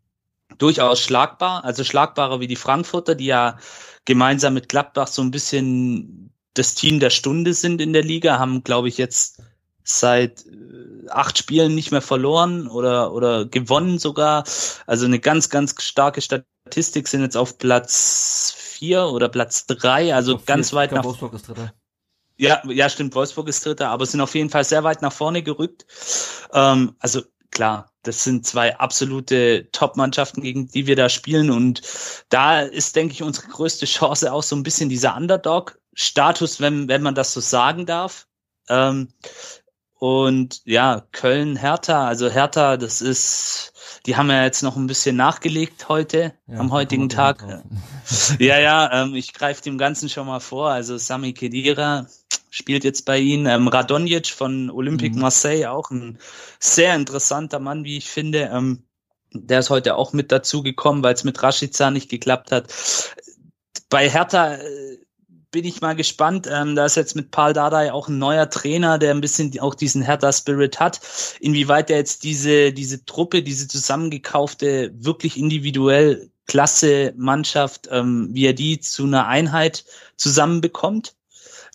durchaus schlagbar, also schlagbarer wie die Frankfurter, die ja gemeinsam mit Gladbach so ein bisschen das Team der Stunde sind in der Liga, haben, glaube ich, jetzt seit äh, acht Spielen nicht mehr verloren oder, oder gewonnen sogar. Also eine ganz, ganz starke Statistik sind jetzt auf Platz vier oder Platz drei, also auf ganz vier, weit nach. Wolfsburg ist Dritter. Ja, ja, stimmt, Wolfsburg ist Dritter, aber sind auf jeden Fall sehr weit nach vorne gerückt. Ähm, also klar, das sind zwei absolute Top-Mannschaften, gegen die wir da spielen. Und da ist, denke ich, unsere größte Chance auch so ein bisschen dieser Underdog-Status, wenn, wenn man das so sagen darf. Ähm, und ja, Köln, Hertha, also Hertha, das ist, die haben ja jetzt noch ein bisschen nachgelegt heute, ja, am heutigen Tag. ja, ja, ähm, ich greife dem Ganzen schon mal vor. Also Sami Kedira spielt jetzt bei ihnen. Ähm, Radonjic von Olympique mhm. Marseille, auch ein sehr interessanter Mann, wie ich finde. Ähm, der ist heute auch mit dazu gekommen, weil es mit Rashica nicht geklappt hat. Bei Hertha äh, bin ich mal gespannt. Ähm, da ist jetzt mit Paul Dardai auch ein neuer Trainer, der ein bisschen auch diesen Hertha-Spirit hat. Inwieweit er jetzt diese, diese Truppe, diese zusammengekaufte, wirklich individuell klasse Mannschaft, ähm, wie er die zu einer Einheit zusammenbekommt.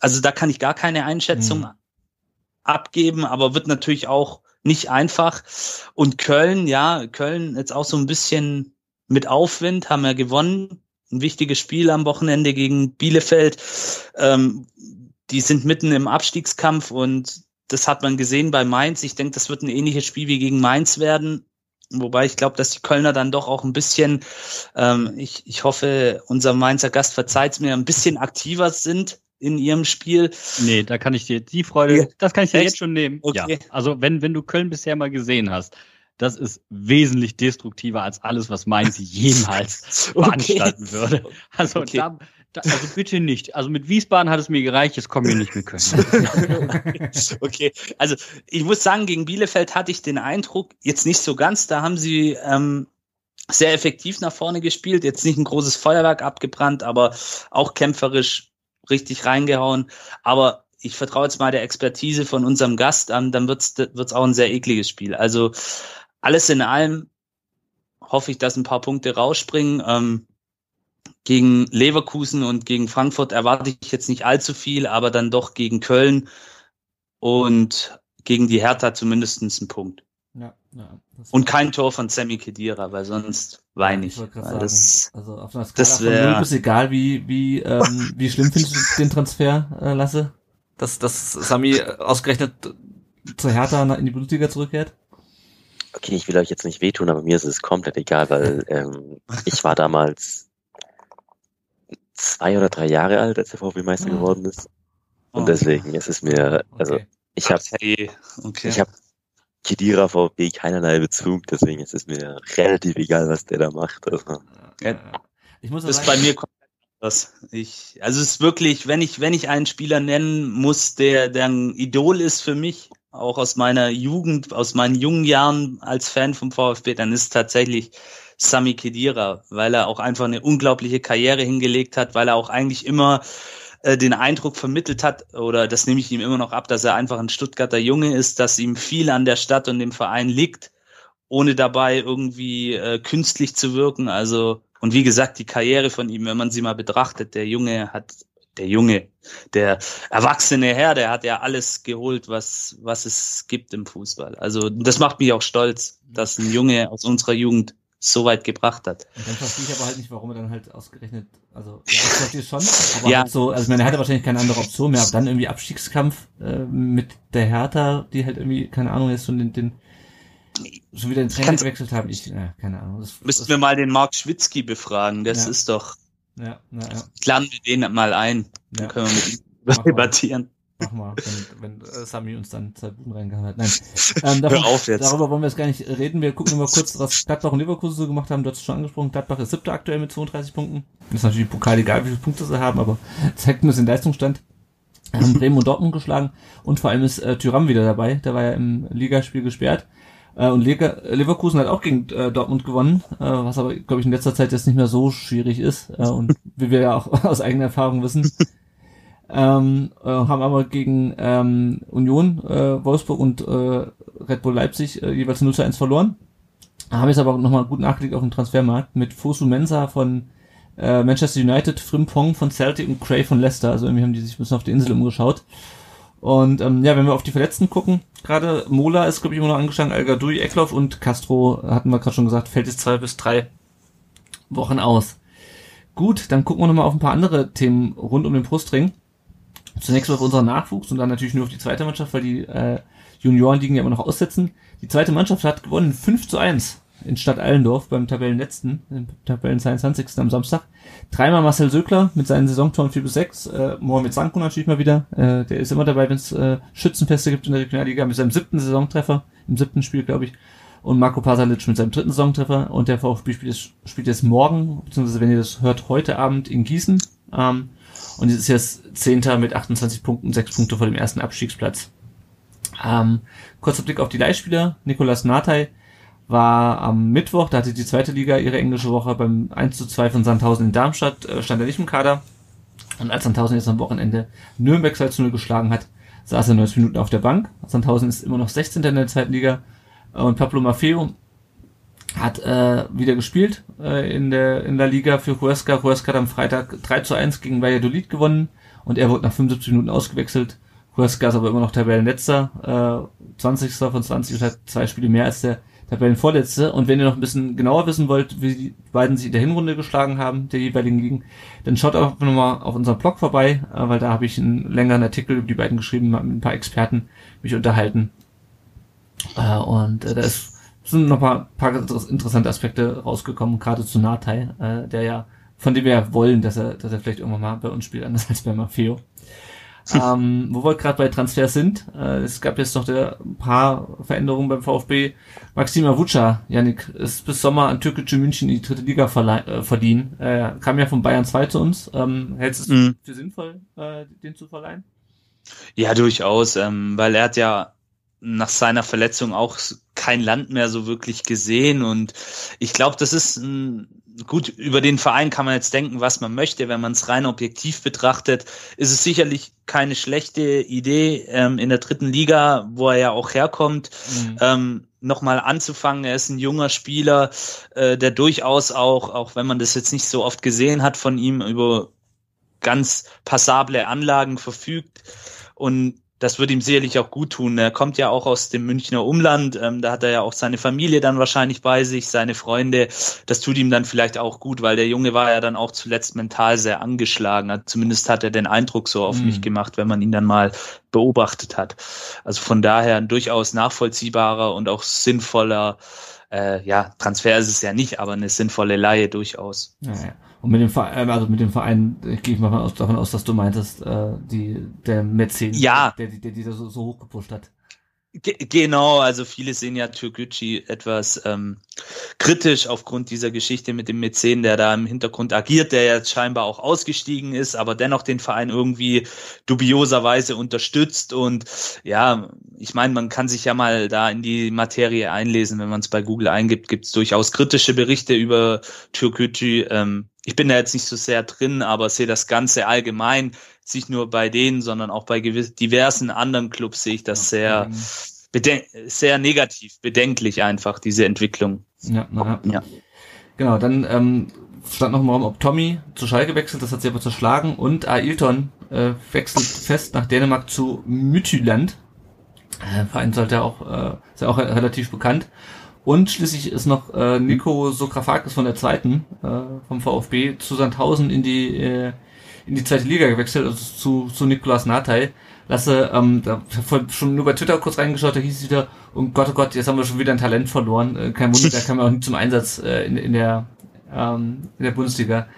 Also da kann ich gar keine Einschätzung mhm. abgeben, aber wird natürlich auch nicht einfach. Und Köln, ja, Köln jetzt auch so ein bisschen mit Aufwind, haben ja gewonnen ein wichtiges Spiel am Wochenende gegen Bielefeld. Ähm, die sind mitten im Abstiegskampf und das hat man gesehen bei Mainz. Ich denke, das wird ein ähnliches Spiel wie gegen Mainz werden. Wobei ich glaube, dass die Kölner dann doch auch ein bisschen, ähm, ich, ich hoffe, unser Mainzer Gast verzeiht mir, ein bisschen aktiver sind in ihrem Spiel. Nee, da kann ich dir die Freude, das kann ich dir Echt? jetzt schon nehmen. Okay. Ja. Also wenn, wenn du Köln bisher mal gesehen hast, das ist wesentlich destruktiver als alles, was Mainz jemals veranstalten würde. Also, okay. da, da, also bitte nicht. Also mit Wiesbaden hat es mir gereicht, jetzt kommen wir nicht mit Köln. okay, also ich muss sagen, gegen Bielefeld hatte ich den Eindruck, jetzt nicht so ganz, da haben sie ähm, sehr effektiv nach vorne gespielt, jetzt nicht ein großes Feuerwerk abgebrannt, aber auch kämpferisch richtig reingehauen. Aber ich vertraue jetzt mal der Expertise von unserem Gast an, dann wird's wird's auch ein sehr ekliges Spiel. Also alles in allem hoffe ich, dass ein paar Punkte rausspringen. Ähm, gegen Leverkusen und gegen Frankfurt erwarte ich jetzt nicht allzu viel, aber dann doch gegen Köln und gegen die Hertha zumindest einen Punkt. Ja, ja, und kein Tor von Sammy Kedira, weil sonst weine ich. ich das, also auf einer Skala das wär, von 0 bis egal, wie, wie, ähm, wie schlimm findest du den Transfer, äh, Lasse? Dass, dass Sammy ausgerechnet zur Hertha in die Bundesliga zurückkehrt? Okay, ich will euch jetzt nicht wehtun, aber mir ist es komplett egal, weil ähm, ich war damals zwei oder drei Jahre alt, als der VfB Meister ah. geworden ist. Und oh. deswegen ist es mir, also okay. ich habe okay. ich habe Kidira VfB keinerlei Bezug, deswegen ist es mir relativ egal, was der da macht. Also. Ja. Ich muss das ist bei mir das ich, also es ist wirklich, wenn ich, wenn ich einen Spieler nennen muss, der, der ein Idol ist für mich, auch aus meiner Jugend, aus meinen jungen Jahren als Fan vom VfB, dann ist tatsächlich Sami Kedira, weil er auch einfach eine unglaubliche Karriere hingelegt hat, weil er auch eigentlich immer äh, den Eindruck vermittelt hat, oder das nehme ich ihm immer noch ab, dass er einfach ein Stuttgarter Junge ist, dass ihm viel an der Stadt und dem Verein liegt, ohne dabei irgendwie äh, künstlich zu wirken. Also, und wie gesagt, die Karriere von ihm, wenn man sie mal betrachtet, der Junge hat der Junge, der erwachsene Herr, der hat ja alles geholt, was, was es gibt im Fußball. Also das macht mich auch stolz, dass ein Junge aus unserer Jugend so weit gebracht hat. Und dann verstehe ich aber halt nicht, warum er dann halt ausgerechnet, also ja, ich verstehe schon, aber ja. halt so, also ich meine, er hatte wahrscheinlich keine andere Option mehr, aber dann irgendwie Abstiegskampf äh, mit der Hertha, die halt irgendwie, keine Ahnung, jetzt schon den, den schon wieder den Trainer gewechselt haben. Ich, äh, keine Ahnung. Das, müssten das, wir mal den Mark Schwitzky befragen, das ja. ist doch ja, ja, ja. Laden wir den mal ein. Dann ja. können wir mit ihm debattieren. Mach mal, wenn, wenn äh, Sami uns dann zwei Buden reingehauen hat. Nein. Ähm, davon, Hör auf jetzt. Darüber wollen wir jetzt gar nicht reden. Wir gucken mal kurz, was Gladbach und Leverkusen so gemacht haben. Du hast es schon angesprochen. Gladbach ist siebter aktuell mit 32 Punkten. Ist natürlich Pokal egal, wie viele Punkte sie haben, aber zeigt nur den Leistungsstand. Haben Bremen und Dortmund geschlagen und vor allem ist äh, Tyram wieder dabei. Der war ja im Ligaspiel gesperrt. Äh, und Leverkusen hat auch gegen äh, Dortmund gewonnen, äh, was aber, glaube ich, in letzter Zeit jetzt nicht mehr so schwierig ist. Äh, und wie wir ja auch aus eigener Erfahrung wissen. ähm, äh, haben aber gegen ähm, Union, äh, Wolfsburg und äh, Red Bull Leipzig äh, jeweils 0 zu 1 verloren. Haben jetzt aber nochmal gut nachgelegt auf dem Transfermarkt mit Fosu Mensa von äh, Manchester United, Frimpong von Celtic und Cray von Leicester. Also irgendwie haben die sich ein bisschen auf die Insel umgeschaut. Und ähm, ja, wenn wir auf die Verletzten gucken, gerade Mola ist, glaube ich, immer noch angeschlagen, al Gadoui, Eckloff und Castro, hatten wir gerade schon gesagt, fällt jetzt zwei bis drei Wochen aus. Gut, dann gucken wir nochmal auf ein paar andere Themen rund um den Brustring. Zunächst mal auf unseren Nachwuchs und dann natürlich nur auf die zweite Mannschaft, weil die äh, Junioren liegen ja immer noch aussetzen. Die zweite Mannschaft hat gewonnen 5 zu 1 in Stadt Allendorf beim Tabellenletzten, im Tabellen 22. am Samstag. Dreimal Marcel Söckler mit seinen Saisontoren 4 bis 6. Äh, Mohamed Sanko natürlich mal wieder. Äh, der ist immer dabei, wenn es äh, Schützenfeste gibt in der Regionalliga mit seinem siebten Saisontreffer, im siebten Spiel, glaube ich. Und Marco Pasalic mit seinem dritten Saisontreffer. Und der VfB spielt spielt jetzt morgen, beziehungsweise wenn ihr das hört, heute Abend in Gießen. Ähm, und ist jetzt Zehnter mit 28 Punkten, 6 Punkte vor dem ersten Abstiegsplatz. Ähm, kurzer Blick auf die Leihspieler. Nicolas Natai war am Mittwoch, da hatte die zweite Liga ihre englische Woche beim 1 zu 2 von Sandhausen in Darmstadt, äh, stand er nicht im Kader. Und als Sandhausen jetzt am Wochenende Nürnberg 2 zu 0 geschlagen hat, saß er 90 Minuten auf der Bank. Sandhausen ist immer noch 16. in der zweiten Liga. Und Pablo Maffeo hat äh, wieder gespielt äh, in der in der Liga für Huesca. Huesca hat am Freitag 3 zu 1 gegen Valladolid gewonnen und er wurde nach 75 Minuten ausgewechselt. Huesca ist aber immer noch Tabellenletzter, äh, 20. von 20 und hat zwei Spiele mehr als der Tabellenvorletzte. Und wenn ihr noch ein bisschen genauer wissen wollt, wie die beiden sich in der Hinrunde geschlagen haben, der jeweiligen Ligen, dann schaut auch nochmal auf unserem Blog vorbei, äh, weil da habe ich einen längeren Artikel über die beiden geschrieben, mit ein paar Experten mich unterhalten. Äh, und äh, da ist, sind noch ein paar, interessante Aspekte rausgekommen, gerade zu Natai, der ja, von dem wir ja wollen, dass er, dass er vielleicht irgendwann mal bei uns spielt, anders als bei Maffeo. Ähm, wo wir gerade bei Transfers sind, äh, es gab jetzt noch der, ein paar Veränderungen beim VfB. Maxima Vuca, Janik, ist bis Sommer an Türkische München in die dritte Liga äh, verdienen. Äh, kam ja von Bayern 2 zu uns. Ähm, hältst du es Mhm. für sinnvoll, äh, den zu verleihen? Ja, durchaus, ähm, weil er hat ja nach seiner Verletzung auch kein Land mehr so wirklich gesehen und ich glaube, das ist ein, gut, über den Verein kann man jetzt denken, was man möchte. Wenn man es rein objektiv betrachtet, ist es sicherlich keine schlechte Idee, ähm, in der dritten Liga, wo er ja auch herkommt, Mhm. ähm, nochmal anzufangen. Er ist ein junger Spieler, äh, der durchaus auch, auch wenn man das jetzt nicht so oft gesehen hat von ihm, über ganz passable Anlagen verfügt. Und das wird ihm sicherlich auch gut tun. Er kommt ja auch aus dem Münchner Umland. Ähm, da hat er ja auch seine Familie dann wahrscheinlich bei sich, seine Freunde. Das tut ihm dann vielleicht auch gut, weil der Junge war ja dann auch zuletzt mental sehr angeschlagen. Also Zumindest hat er den Eindruck so auf Mhm. mich gemacht, wenn man ihn dann mal beobachtet hat. Also von daher ein durchaus nachvollziehbarer und auch sinnvoller, äh, ja, Transfer ist es ja nicht, aber eine sinnvolle Laie durchaus. Ja, ja. Und mit dem Verein, also mit dem Verein, äh, gehe ich mal aus, davon aus, dass du meintest, äh, die, der Mäzen, Ja. der, der, der da so, so hoch gepusht hat. Ge genau, also viele sehen ja Türkgücü etwas ähm, kritisch aufgrund dieser Geschichte mit dem Mäzen, der da im Hintergrund agiert, der jetzt scheinbar auch ausgestiegen ist, aber dennoch den Verein irgendwie dubioserweise unterstützt. Und ja, ich meine, man kann sich ja mal da in die Materie einlesen, wenn man es bei Google eingibt, gibt es durchaus kritische Berichte über Türkgücü. Ähm, ich bin da jetzt nicht so sehr drin, aber sehe das Ganze allgemein, nicht nur bei denen, sondern auch bei diversen anderen Clubs sehe ich das sehr, sehr negativ, bedenklich einfach, diese Entwicklung. Ja, na, Ja. Genau, dann ähm, stand noch im Raum, ob Tommy zu Schalke wechselt, das hat sie aber zerschlagen und Ailton äh, wechselt fest nach Dänemark zu Midtjylland. Äh, Verein sollte auch, äh, ist ja auch re- relativ bekannt. Und schließlich ist noch äh, Nico Sokrafakis von der zweiten äh, vom VfB zu Sandhausen in die äh, in die zweite Liga gewechselt, also zu, zu Nikolas Natai. Lasse, ähm, da hab schon nur bei Twitter kurz reingeschaut, da hieß es wieder, oh Gott, oh Gott, jetzt haben wir schon wieder ein Talent verloren. Äh, kein Wunder, der kam ja auch nicht zum Einsatz äh, in, in der ähm, in der Bundesliga.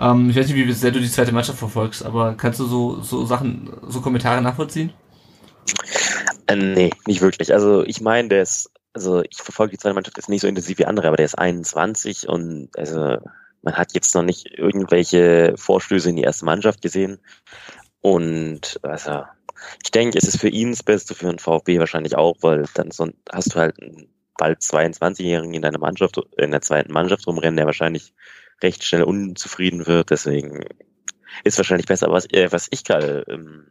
Ähm, ich weiß nicht, wie sehr du die zweite Mannschaft verfolgst, aber kannst du so, so Sachen, so Kommentare nachvollziehen? Äh, nee, nicht wirklich. Also ich meine, der ist, also ich verfolge die zweite Mannschaft jetzt nicht so intensiv wie andere, aber der ist 21 und also man hat jetzt noch nicht irgendwelche Vorstöße in die erste Mannschaft gesehen. Und also ich denke, es ist für ihn das Beste, für den VfB wahrscheinlich auch, weil dann so, hast du halt einen bald 22-Jährigen in deiner Mannschaft, in der zweiten Mannschaft rumrennen, der wahrscheinlich recht schnell unzufrieden wird. Deswegen ist wahrscheinlich besser. Was, äh, was ich gerade ähm,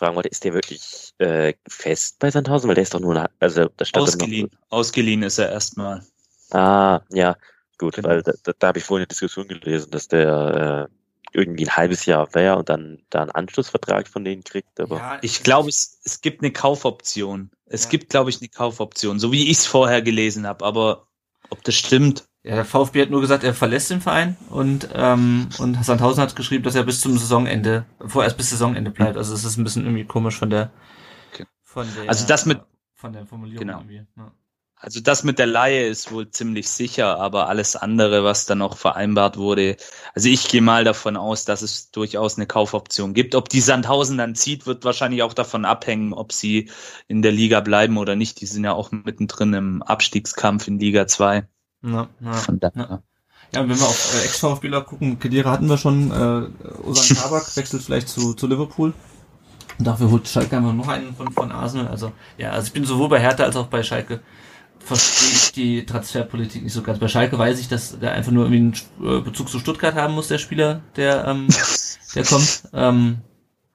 fragen wollte, ist der wirklich äh, fest bei Sandhausen? Weil der ist doch nur, eine, also da stand Ausgeliehen. Noch, Ausgeliehen ist er erstmal. Ah, ja, gut, Genau. weil da, da, da habe ich vorhin eine Diskussion gelesen, dass der äh, irgendwie ein halbes Jahr wäre und dann da einen Anschlussvertrag von denen kriegt. Aber Ja, Ich glaube, es, es gibt eine Kaufoption. Es Ja. gibt, glaube ich, eine Kaufoption, so wie ich es vorher gelesen habe. Aber ob das stimmt, der VfB hat nur gesagt, er verlässt den Verein und, ähm, und Sandhausen hat geschrieben, dass er bis zum Saisonende, vorerst bis Saisonende bleibt. Also es ist ein bisschen irgendwie komisch von der, Okay. von der, Also das mit- von der Formulierung Genau. irgendwie. Ja. Also das mit der Laie ist wohl ziemlich sicher, aber alles andere, was dann noch vereinbart wurde, also ich gehe mal davon aus, dass es durchaus eine Kaufoption gibt. Ob die Sandhausen dann zieht, wird wahrscheinlich auch davon abhängen, ob sie in der Liga bleiben oder nicht. Die sind ja auch mittendrin im Abstiegskampf in Liga 2. Ja, ja. Von daher. Ja. Ja, und wenn wir auf äh, Ex-VfBler gucken, Kedira hatten wir schon, äh, Osan Kabak wechselt vielleicht zu, zu Liverpool. Und dafür holt Schalke einfach noch einen von, von Arsenal. Also, ja, also ich bin sowohl bei Hertha als auch bei Schalke verstehe ich die Transferpolitik nicht so ganz. Bei Schalke weiß ich, dass der einfach nur irgendwie einen äh, Bezug zu Stuttgart haben muss, der Spieler, der, ähm, der kommt. Ähm,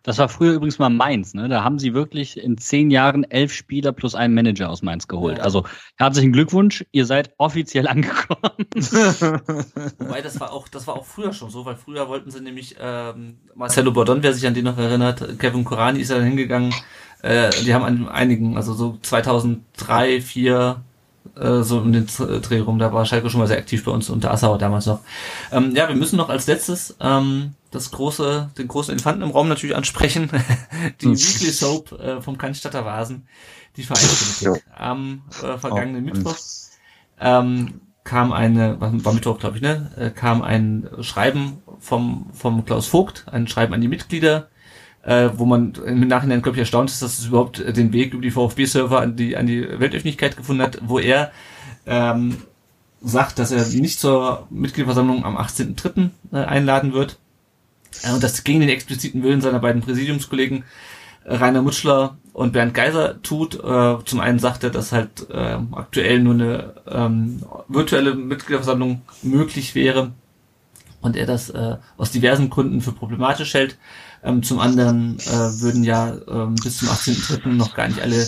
Das war früher übrigens mal Mainz, ne? Da haben sie wirklich in zehn Jahren elf Spieler plus einen Manager aus Mainz geholt. Ja. Also herzlichen Glückwunsch, ihr seid offiziell angekommen. Wobei das war auch, das war auch früher schon so, weil früher wollten sie nämlich ähm, Marcelo Bordon, wer sich an den noch erinnert, Kevin Korani ist ja dann hingegangen. Äh, die haben an einigen, also so 2003, 2004, äh, so um den Dreh rum, da war Schalke schon mal sehr aktiv bei uns unter Assauer damals noch. Ähm, ja, wir müssen noch als letztes ähm, das große, den großen Elefanten im Raum natürlich ansprechen. die Weekly Soap äh, vom Cannstatter Vasen, die Vereinspolitik. Am äh, vergangenen Oh, Mittwoch ähm, kam eine, war, Mittwoch, glaube ich, ne, äh, kam ein Schreiben vom, vom Klaus Vogt, ein Schreiben an die Mitglieder, äh, wo man im Nachhinein, glaube ich, erstaunt ist, dass es überhaupt den Weg über die VfB-Server an die, an die Weltöffentlichkeit gefunden hat, wo er ähm, sagt, dass er nicht zur Mitgliederversammlung am 18.03. Äh, einladen wird. Äh, und das gegen den expliziten Willen seiner beiden Präsidiumskollegen äh, Rainer Mutschler und Bernd Geiser tut. Äh, zum einen sagt er, dass halt aktuell nur eine ähm, virtuelle Mitgliederversammlung möglich wäre und er das aus diversen Gründen für problematisch hält. Ähm, zum anderen würden ja ähm, bis zum 18.03. noch gar nicht alle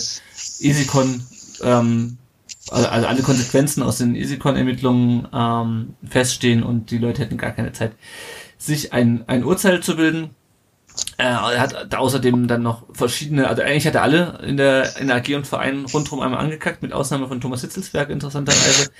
EasyCon, also alle Konsequenzen aus den EasyCon-Ermittlungen feststehen und die Leute hätten gar keine Zeit, sich ein, ein Urteil zu bilden. Äh, er hat außerdem dann noch verschiedene, also eigentlich hat er alle in der, in der AG und Verein rundherum einmal angekackt, mit Ausnahme von Thomas Hitzelsberg interessanterweise.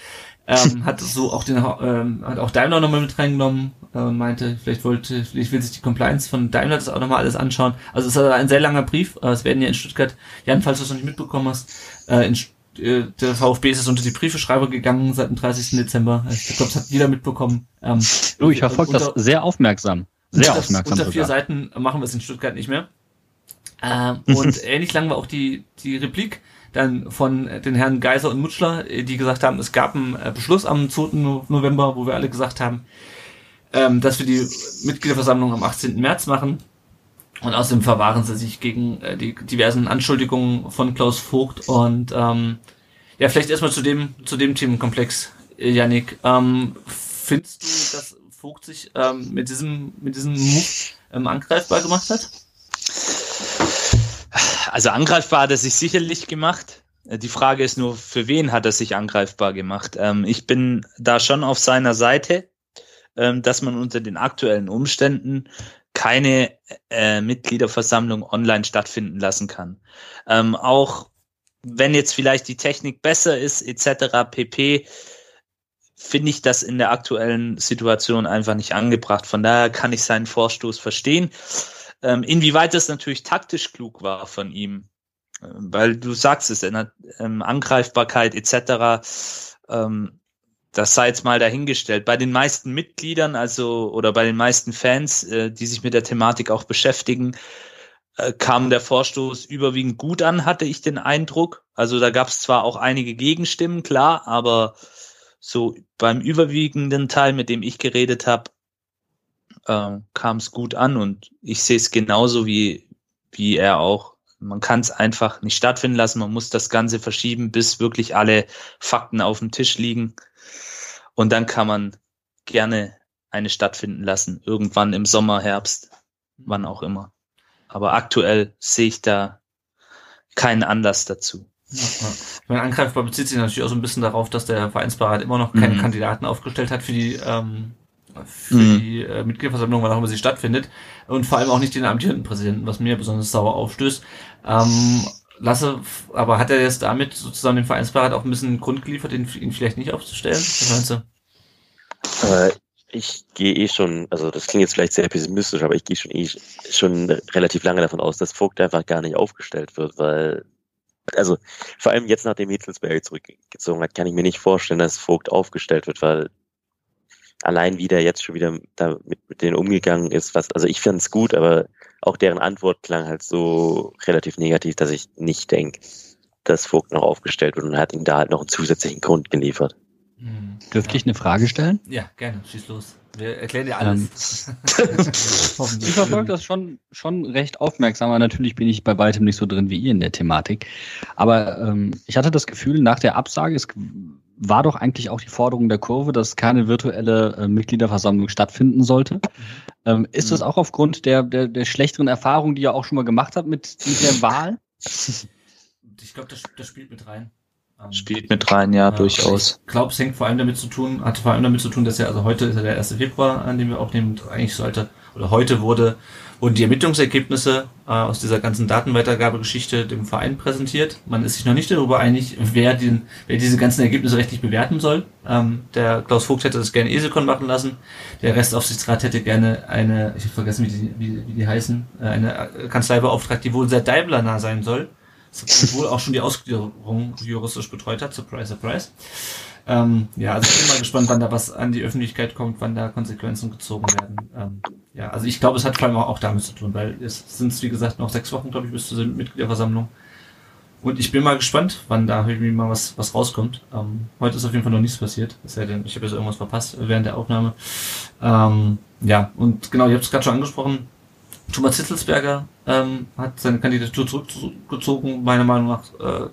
ähm, hat so auch den, ähm, hat auch Daimler nochmal mit reingenommen äh, und meinte, vielleicht wollte, vielleicht will sich die Compliance von Daimler das auch nochmal alles anschauen. Also es ist ein sehr langer Brief. Äh, es werden ja in Stuttgart, Jan, falls du es noch nicht mitbekommen hast, äh, in, St- äh, der VfB ist es unter die Briefeschreiber gegangen seit dem 30. Dezember. Ich glaube, das hat jeder mitbekommen. Ähm, Du, ich verfolge das sehr aufmerksam. Sehr unter, aufmerksam Unter vier sogar. Seiten machen wir es in Stuttgart nicht mehr. Ähm, und ähnlich lang war auch die, die Replik dann von den Herren Geiser und Mutschler, äh, die gesagt haben, es gab einen äh, Beschluss am 2. No- November, wo wir alle gesagt haben, ähm, dass wir die Mitgliederversammlung am 18. März machen. Und außerdem verwahren sie sich gegen äh, die diversen Anschuldigungen von Klaus Vogt. Und ähm, ja, vielleicht erstmal zu dem, zu dem Themenkomplex, äh, Yannick. Ähm, findest du, dass Vogt sich ähm, mit diesem, mit diesem Move ähm, angreifbar gemacht hat? Also angreifbar hat er sich sicherlich gemacht. Äh, Die Frage ist nur, für wen hat er sich angreifbar gemacht? Ähm, ich bin da schon auf seiner Seite, ähm, dass man unter den aktuellen Umständen keine äh, Mitgliederversammlung online stattfinden lassen kann. Ähm, auch wenn jetzt vielleicht die Technik besser ist, etc. pp, finde ich das in der aktuellen Situation einfach nicht angebracht. Von daher kann ich seinen Vorstoß verstehen. Ähm, inwieweit das natürlich taktisch klug war von ihm, ähm, weil du sagst es, in der ähm, Angreifbarkeit etc., ähm, das sei jetzt mal dahingestellt. Bei den meisten Mitgliedern, also oder bei den meisten Fans, äh, die sich mit der Thematik auch beschäftigen, äh, kam der Vorstoß überwiegend gut an, hatte ich den Eindruck. Also da gab es zwar auch einige Gegenstimmen, klar, aber so beim überwiegenden Teil, mit dem ich geredet habe, äh, kam es gut an und ich sehe es genauso wie, wie er auch. man kann es einfach nicht stattfinden lassen. Man muss das Ganze verschieben, bis wirklich alle Fakten auf dem Tisch liegen. Und dann kann man gerne eine stattfinden lassen. Irgendwann im Sommer, Herbst, wann auch immer. Aber aktuell sehe ich da keinen Anlass dazu. Ja. Mein Angreifbar bezieht sich natürlich auch so ein bisschen darauf, dass der Vereinsbeirat immer noch keine mhm. Kandidaten aufgestellt hat für die, ähm, für mhm. die äh, Mitgliederversammlung, wann auch immer sie stattfindet. Und vor allem auch nicht den amtierenden Präsidenten, was mir besonders sauer aufstößt. Ähm, Lasse, aber hat er jetzt damit sozusagen dem Vereinsbeirat auch ein bisschen Grund geliefert, ihn, ihn vielleicht nicht aufzustellen? Was meinst du? Äh, ich gehe eh schon, also das klingt jetzt vielleicht sehr pessimistisch, aber ich gehe schon eh schon relativ lange davon aus, dass Vogt einfach gar nicht aufgestellt wird, weil also vor allem jetzt nachdem Hitzelsberger zurückgezogen hat, kann ich mir nicht vorstellen, dass Vogt aufgestellt wird, weil allein wie der jetzt schon wieder da mit, mit denen umgegangen ist, was, also ich fand es gut, aber auch deren Antwort klang halt so relativ negativ, dass ich nicht denke, dass Vogt noch aufgestellt wird und hat ihm da halt noch einen zusätzlichen Grund geliefert. Hm. Dürfte ich eine Frage stellen? Ja, gerne, schieß los. Wir erklären dir alles. Ähm, ich verfolge das schon, schon recht aufmerksam, aber natürlich bin ich bei weitem nicht so drin wie ihr in der Thematik. Aber ähm, ich hatte das Gefühl, nach der Absage, es war doch eigentlich auch die Forderung der Kurve, dass keine virtuelle äh, Mitgliederversammlung stattfinden sollte. Mhm. Ähm, ist das auch aufgrund der, der, der schlechteren Erfahrung, die ihr auch schon mal gemacht habt mit, mit der Wahl? Ich glaube, das, das spielt mit rein. Ähm, Spielt mit rein, ja, ja durchaus. Ich glaube, es hängt vor allem damit zu tun, hat vor allem damit zu tun, dass ja, also heute ist ja der 1. Februar, an dem wir aufnehmen, eigentlich sollte, oder heute wurde, wurden die Ermittlungsergebnisse äh, aus dieser ganzen Datenweitergabegeschichte dem Verein präsentiert. Man ist sich noch nicht darüber einig, wer, den, wer diese ganzen Ergebnisse rechtlich bewerten soll. Ähm, der Klaus Vogt hätte das gerne Esekon machen lassen. Der Restaufsichtsrat hätte gerne eine, ich habe vergessen, wie die, wie, wie die heißen, äh, eine Kanzlei beauftragt, die wohl sehr Daimler nah sein soll wohl auch schon die Ausgliederung juristisch betreut hat. Surprise, surprise. Ähm, ja, also ich bin mal gespannt, wann da was an die Öffentlichkeit kommt, wann da Konsequenzen gezogen werden. Ähm, ja, also ich glaube, es hat vor allem auch damit zu tun, weil es sind, wie gesagt, noch sechs Wochen, glaube ich, bis zur Mitgliederversammlung. Und ich bin mal gespannt, wann da irgendwie mal was, was rauskommt. Ähm, heute ist auf jeden Fall noch nichts passiert. Es sei denn, ich habe jetzt irgendwas verpasst während der Aufnahme. Ähm, ja, und genau, ihr habt es gerade schon angesprochen. Thomas Hitzelsberger ähm, hat seine Kandidatur zurückgezogen, meiner Meinung nach äh,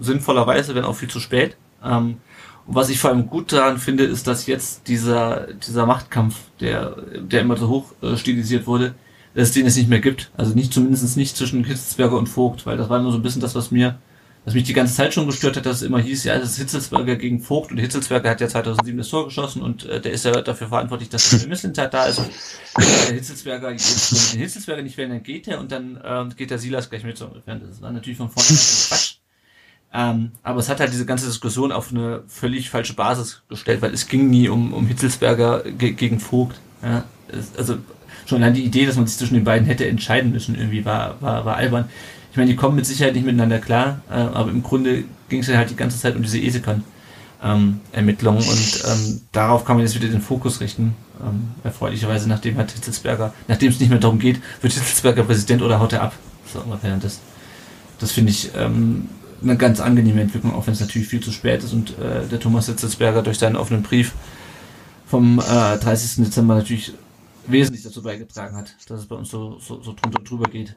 sinnvollerweise, wenn auch viel zu spät. Ähm, was ich vor allem gut daran finde, ist, dass jetzt dieser, dieser Machtkampf, der, der immer so hoch äh, stilisiert wurde, dass es den es nicht mehr gibt. Also nicht zumindest nicht zwischen Hitzelsberger und Vogt, weil das war immer so ein bisschen das, was mir was mich die ganze Zeit schon gestört hat, dass es immer hieß, ja, das ist Hitzelsberger gegen Vogt und Hitzelsberger hat ja 2007 das Tor geschossen und äh, der ist ja dafür verantwortlich, dass der Misslintat da ist. Der Hitzelsberger, jetzt, wenn den Hitzelsberger nicht wählen, dann geht er und dann äh, geht der Silas gleich mit so. Das war natürlich von vornherein Quatsch. Ähm, aber es hat halt diese ganze Diskussion auf eine völlig falsche Basis gestellt, weil es ging nie um, um Hitzelsberger ge gegen Vogt. Ja? Es, also schon allein die Idee, dass man sich zwischen den beiden hätte entscheiden müssen, irgendwie war, war, war albern. Ich meine, die kommen mit Sicherheit nicht miteinander klar, äh, aber im Grunde ging es ja halt die ganze Zeit um diese Esekon. Ähm, und ähm, darauf kann man jetzt wieder den Fokus richten. Ähm, erfreulicherweise, nachdem hat Hitzelsberger, nachdem es nicht mehr darum geht, wird Hitzelsberger Präsident oder haut er ab. So ungefähr. Das, das finde ich ähm, eine ganz angenehme Entwicklung, auch wenn es natürlich viel zu spät ist und äh, der Thomas Hitzelsberger durch seinen offenen Brief vom äh, 30. Dezember natürlich wesentlich dazu beigetragen hat, dass es bei uns so, so, so drunter drüber geht.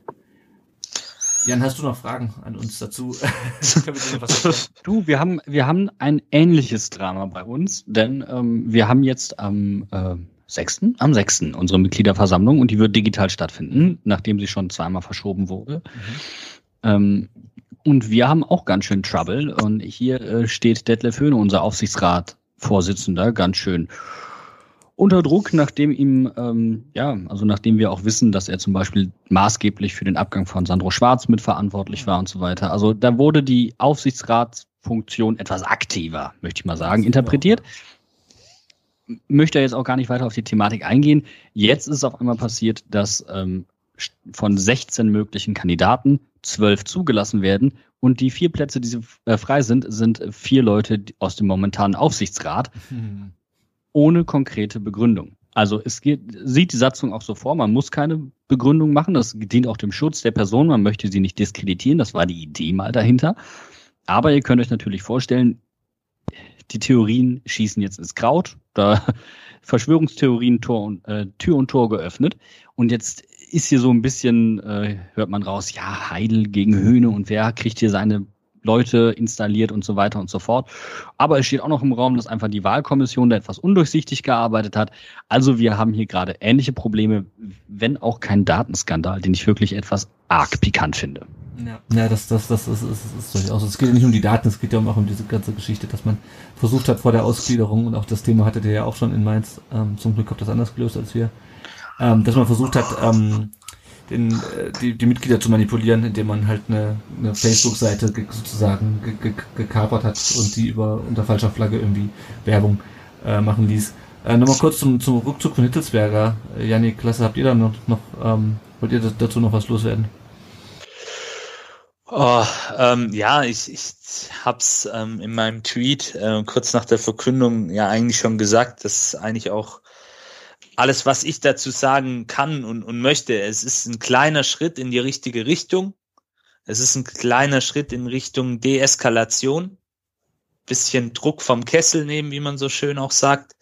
Jan, hast du noch Fragen an uns dazu? du, wir haben, wir haben ein ähnliches Drama bei uns, denn ähm, wir haben jetzt am äh, 6. am 6. unsere Mitgliederversammlung und die wird digital stattfinden, nachdem sie schon zweimal verschoben wurde. Mhm. Ähm, und wir haben auch ganz schön Trouble und hier äh, steht Detlef Höhne, unser Aufsichtsratsvorsitzender, ganz schön unter Druck, nachdem ihm, ähm, ja, also nachdem wir auch wissen, dass er zum Beispiel maßgeblich für den Abgang von Sandro Schwarz mitverantwortlich war und so weiter. Also da wurde die Aufsichtsratsfunktion etwas aktiver, möchte ich mal sagen, interpretiert. Möchte jetzt auch gar nicht weiter auf die Thematik eingehen. Jetzt ist es auf einmal passiert, dass ähm, von 16 möglichen Kandidaten zwölf zugelassen werden und die vier Plätze, die äh, frei sind, sind vier Leute aus dem momentanen Aufsichtsrat. Hm ohne konkrete Begründung. Also es geht, sieht die Satzung auch so vor, man muss keine Begründung machen, das dient auch dem Schutz der Person, man möchte sie nicht diskreditieren, das war die Idee mal dahinter. Aber ihr könnt euch natürlich vorstellen, die Theorien schießen jetzt ins Kraut, da Verschwörungstheorien Tor und, äh, Tür und Tor geöffnet. Und jetzt ist hier so ein bisschen, äh, hört man raus, ja, Heidel gegen Höhne und wer kriegt hier seine Leute installiert und so weiter und so fort. Aber es steht auch noch im Raum, dass einfach die Wahlkommission da etwas undurchsichtig gearbeitet hat. Also wir haben hier gerade ähnliche Probleme, wenn auch kein Datenskandal, den ich wirklich etwas arg pikant finde. Ja, ja das, das, das ist, ist, ist durchaus. Es geht ja nicht um die Daten, es geht ja auch um diese ganze Geschichte, dass man versucht hat vor der Ausgliederung, und auch das Thema hattet ihr ja auch schon in Mainz, ähm, zum Glück habt ihr das anders gelöst als wir, ähm, dass man versucht hat, ähm, den, äh, die, die Mitglieder zu manipulieren, indem man halt eine, eine Facebook-Seite ge sozusagen ge ge gekapert hat und die über unter falscher Flagge irgendwie Werbung äh, machen ließ. Äh, Nochmal kurz zum, zum Rückzug von Hittelsberger. Äh, Janik, Klasse, habt ihr da noch, noch ähm, wollt ihr dazu noch was loswerden? Oh, ähm, ja, ich, ich hab's ähm, in meinem Tweet äh, kurz nach der Verkündung ja eigentlich schon gesagt, dass eigentlich auch alles, was ich dazu sagen kann und, und möchte, es ist ein kleiner Schritt in die richtige Richtung. Es ist ein kleiner Schritt in Richtung Deeskalation. Bisschen Druck vom Kessel nehmen, wie man so schön auch sagt,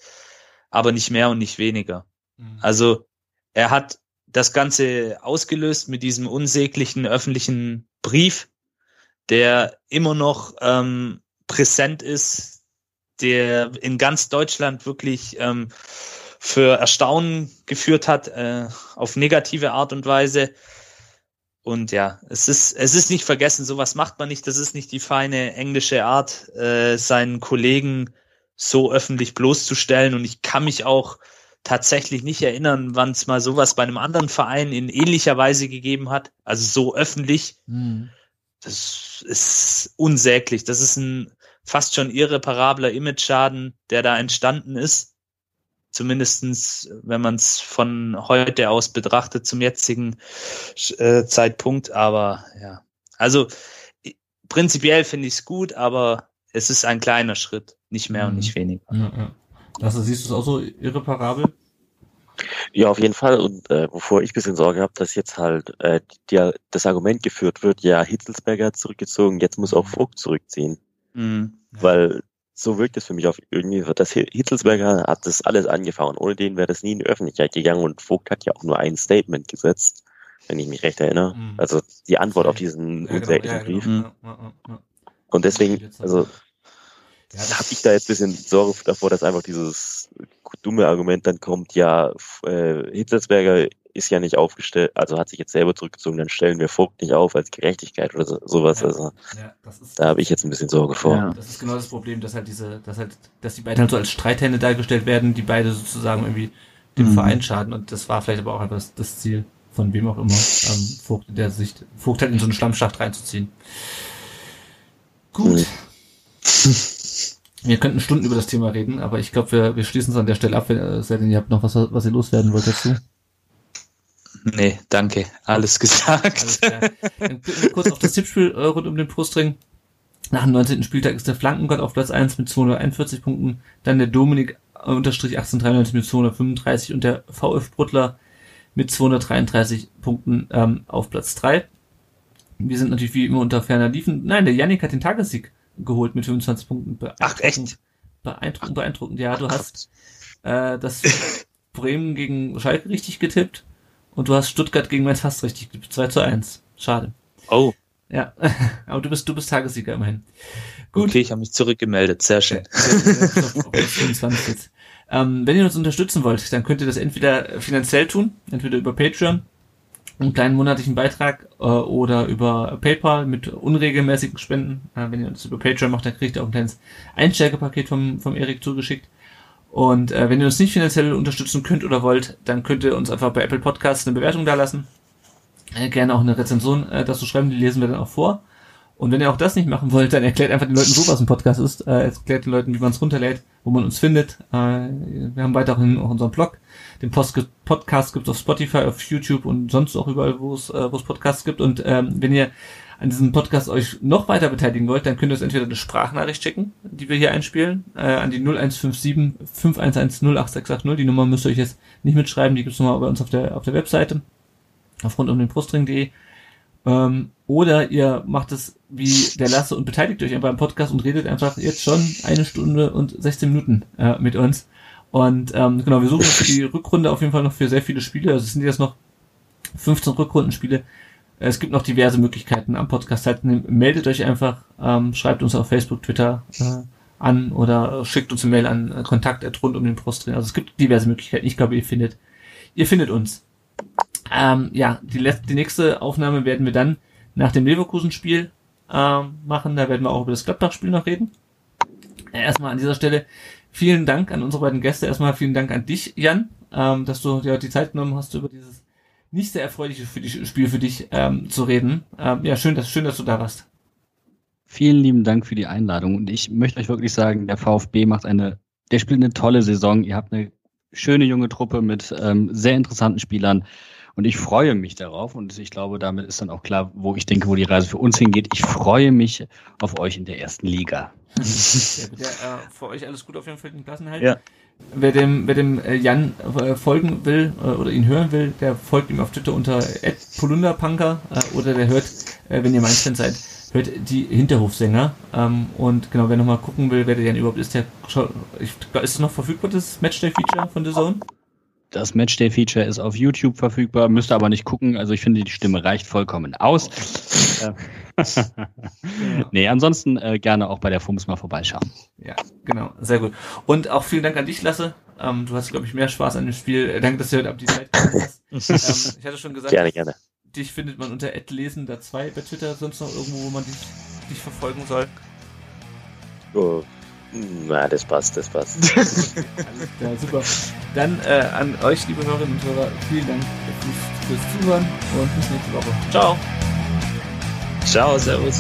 aber nicht mehr und nicht weniger. Mhm. Also er hat das Ganze ausgelöst mit diesem unsäglichen öffentlichen Brief, der immer noch ähm, präsent ist, der in ganz Deutschland wirklich ähm, für Erstaunen geführt hat, äh, auf negative Art und Weise. Und ja, es ist, es ist nicht vergessen, sowas macht man nicht. Das ist nicht die feine englische Art, äh, seinen Kollegen so öffentlich bloßzustellen. Und ich kann mich auch tatsächlich nicht erinnern, wann es mal sowas bei einem anderen Verein in ähnlicher Weise gegeben hat. Also so öffentlich. Mhm. Das ist unsäglich. Das ist ein fast schon irreparabler Image-Schaden, der da entstanden ist. Zumindestens, wenn man es von heute aus betrachtet zum jetzigen äh, Zeitpunkt. Aber ja, also prinzipiell finde ich es gut, aber es ist ein kleiner Schritt, nicht mehr mhm. und nicht weniger. Ja, ja. Also siehst du es auch so irreparabel? Ja, auf jeden Fall. Und äh, wovor ich bisschen Sorge habe, dass jetzt halt äh, die, das Argument geführt wird, ja, Hitzelsberger hat zurückgezogen, jetzt muss auch mhm. Vogt zurückziehen. Mhm. Weil so wirkt es für mich auf irgendwie, dass Hitzelsberger hat das alles angefahren. Ohne den wäre das nie in die Öffentlichkeit gegangen und Vogt hat ja auch nur ein Statement gesetzt, wenn ich mich recht erinnere. Mhm. Also die Antwort auf diesen ja, genau, ja, Brief. Genau. Ja, und deswegen, also ja, habe ich da jetzt ein bisschen Sorge davor, dass einfach dieses dumme Argument dann kommt, ja, äh, Hitzelsberger ist ja nicht aufgestellt, also hat sich jetzt selber zurückgezogen, dann stellen wir Vogt nicht auf als Gerechtigkeit oder so, sowas. Ja, also ja, ist, da habe ich jetzt ein bisschen Sorge vor. Ja. Das ist genau das Problem, dass halt diese, dass halt, dass die beiden halt so als Streithände dargestellt werden, die beide sozusagen irgendwie dem mhm. Verein schaden und das war vielleicht aber auch einfach das Ziel von wem auch immer, ähm, Vogt in der Sicht, Vogt halt in so einen Schlammschacht reinzuziehen. Gut. Mhm. Wir könnten Stunden über das Thema reden, aber ich glaube, wir, wir schließen es an der Stelle ab, wenn, äh, ihr habt noch was, was ihr loswerden wollt dazu. Nee, danke. Alles gesagt. Alles kurz auf das Tippspiel äh, rund um den Brustring. Nach dem 19. Spieltag ist der Flankengott auf Platz 1 mit 241 Punkten, dann der Dominik äh, unterstrich 1893 mit 235 und der VF Bruttler mit 233 Punkten ähm, auf Platz 3. Wir sind natürlich wie immer unter ferner Liefen. Nein, der Yannick hat den Tagessieg geholt mit 25 Punkten. Ach, echt? Beeindruckend, beeindruckend. Ja, du hast äh, das Bremen gegen Schalke richtig getippt und du hast Stuttgart gegen Mainz fast richtig getippt. 2 zu 1. Schade. Oh. Ja, aber du bist, du bist Tagessieger immerhin. Gut. Okay, ich habe mich zurückgemeldet. Sehr schön. ähm, wenn ihr uns unterstützen wollt, dann könnt ihr das entweder finanziell tun, entweder über Patreon einen kleinen monatlichen Beitrag äh, oder über PayPal mit unregelmäßigen Spenden. Äh, wenn ihr das über Patreon macht, dann kriegt ihr auch ein kleines Einsteigepaket vom, vom Erik zugeschickt. Und äh, wenn ihr uns nicht finanziell unterstützen könnt oder wollt, dann könnt ihr uns einfach bei Apple Podcasts eine Bewertung da lassen. Äh, gerne auch eine Rezension äh, dazu schreiben, die lesen wir dann auch vor. Und wenn ihr auch das nicht machen wollt, dann erklärt einfach den Leuten so, was ein Podcast ist. Äh, erklärt den Leuten, wie man es runterlädt, wo man uns findet. Äh, wir haben weiterhin auch unseren Blog. Den Post Podcast gibt es auf Spotify, auf YouTube und sonst auch überall, wo es äh, wo es Podcasts gibt. Und ähm, wenn ihr an diesem Podcast euch noch weiter beteiligen wollt, dann könnt ihr uns entweder eine Sprachnachricht schicken, die wir hier einspielen, äh, an die 0157 511 0868. Die Nummer müsst ihr euch jetzt nicht mitschreiben, die gibt's nochmal bei uns auf der auf der Webseite auf rund um den Brustring.de. Ähm, oder ihr macht es wie der Lasse und beteiligt euch einfach im Podcast und redet einfach jetzt schon eine Stunde und 16 Minuten äh, mit uns. Und ähm, genau, wir suchen für die Rückrunde auf jeden Fall noch für sehr viele Spiele. Also es sind jetzt noch 15 Rückrundenspiele. Es gibt noch diverse Möglichkeiten am Podcast teilzunehmen. Meldet euch einfach, ähm, schreibt uns auf Facebook, Twitter äh, an oder schickt uns eine Mail an äh, kontakt rund um den Brustring. Also es gibt diverse Möglichkeiten. Ich glaube, ihr findet, ihr findet uns. Ähm, ja, die, letzte, die nächste Aufnahme werden wir dann nach dem Leverkusen-Spiel ähm, machen. Da werden wir auch über das Gladbach-Spiel noch reden. Äh, erstmal an dieser Stelle vielen Dank an unsere beiden Gäste. Erstmal vielen Dank an dich, Jan, ähm, dass du dir die Zeit genommen hast, über dieses nicht sehr erfreuliche für dich, Spiel für dich ähm, zu reden. Ähm, ja, schön dass, schön, dass du da warst. Vielen lieben Dank für die Einladung. Und ich möchte euch wirklich sagen, der VfB macht eine, der spielt eine tolle Saison. Ihr habt eine schöne junge Truppe mit ähm, sehr interessanten Spielern. Und ich freue mich darauf. Und ich glaube, damit ist dann auch klar, wo ich denke, wo die Reise für uns hingeht. Ich freue mich auf euch in der ersten Liga. ja, bitte, äh, für euch alles gut auf jeden Fall den Klassenhalt. Ja. Wer dem, wer dem äh, Jan äh, folgen will äh, oder ihn hören will, der folgt ihm auf Twitter unter @polunderpunker oder der hört, wenn ihr mein Fan seid, hört die Hinterhofsänger. Ähm, und genau, wer nochmal gucken will, wer der Jan überhaupt ist, der ist noch verfügbar, das Matchday-Feature von The Zone? Das Matchday-Feature ist auf YouTube verfügbar, müsst aber nicht gucken. Also ich finde, die Stimme reicht vollkommen aus. Nee, ansonsten äh, gerne auch bei der FUMS mal vorbeischauen. Ja, genau, sehr gut. Und auch vielen Dank an dich, Lasse. Ähm, du hast, glaube ich, mehr Spaß an dem Spiel. Äh, danke, dass du heute ab die Zeit hast. ähm, ich hatte schon gesagt, gerne, gerne. dich findet man unter @lesender2 bei Twitter, sonst noch irgendwo, wo man dich, dich verfolgen soll. Oh, na, das passt, das passt. ja, super. Dann äh, an euch, liebe Hörerinnen und Hörer, vielen Dank fürs, fürs Zuhören und bis nächste Woche. Ciao. Ciao, servus.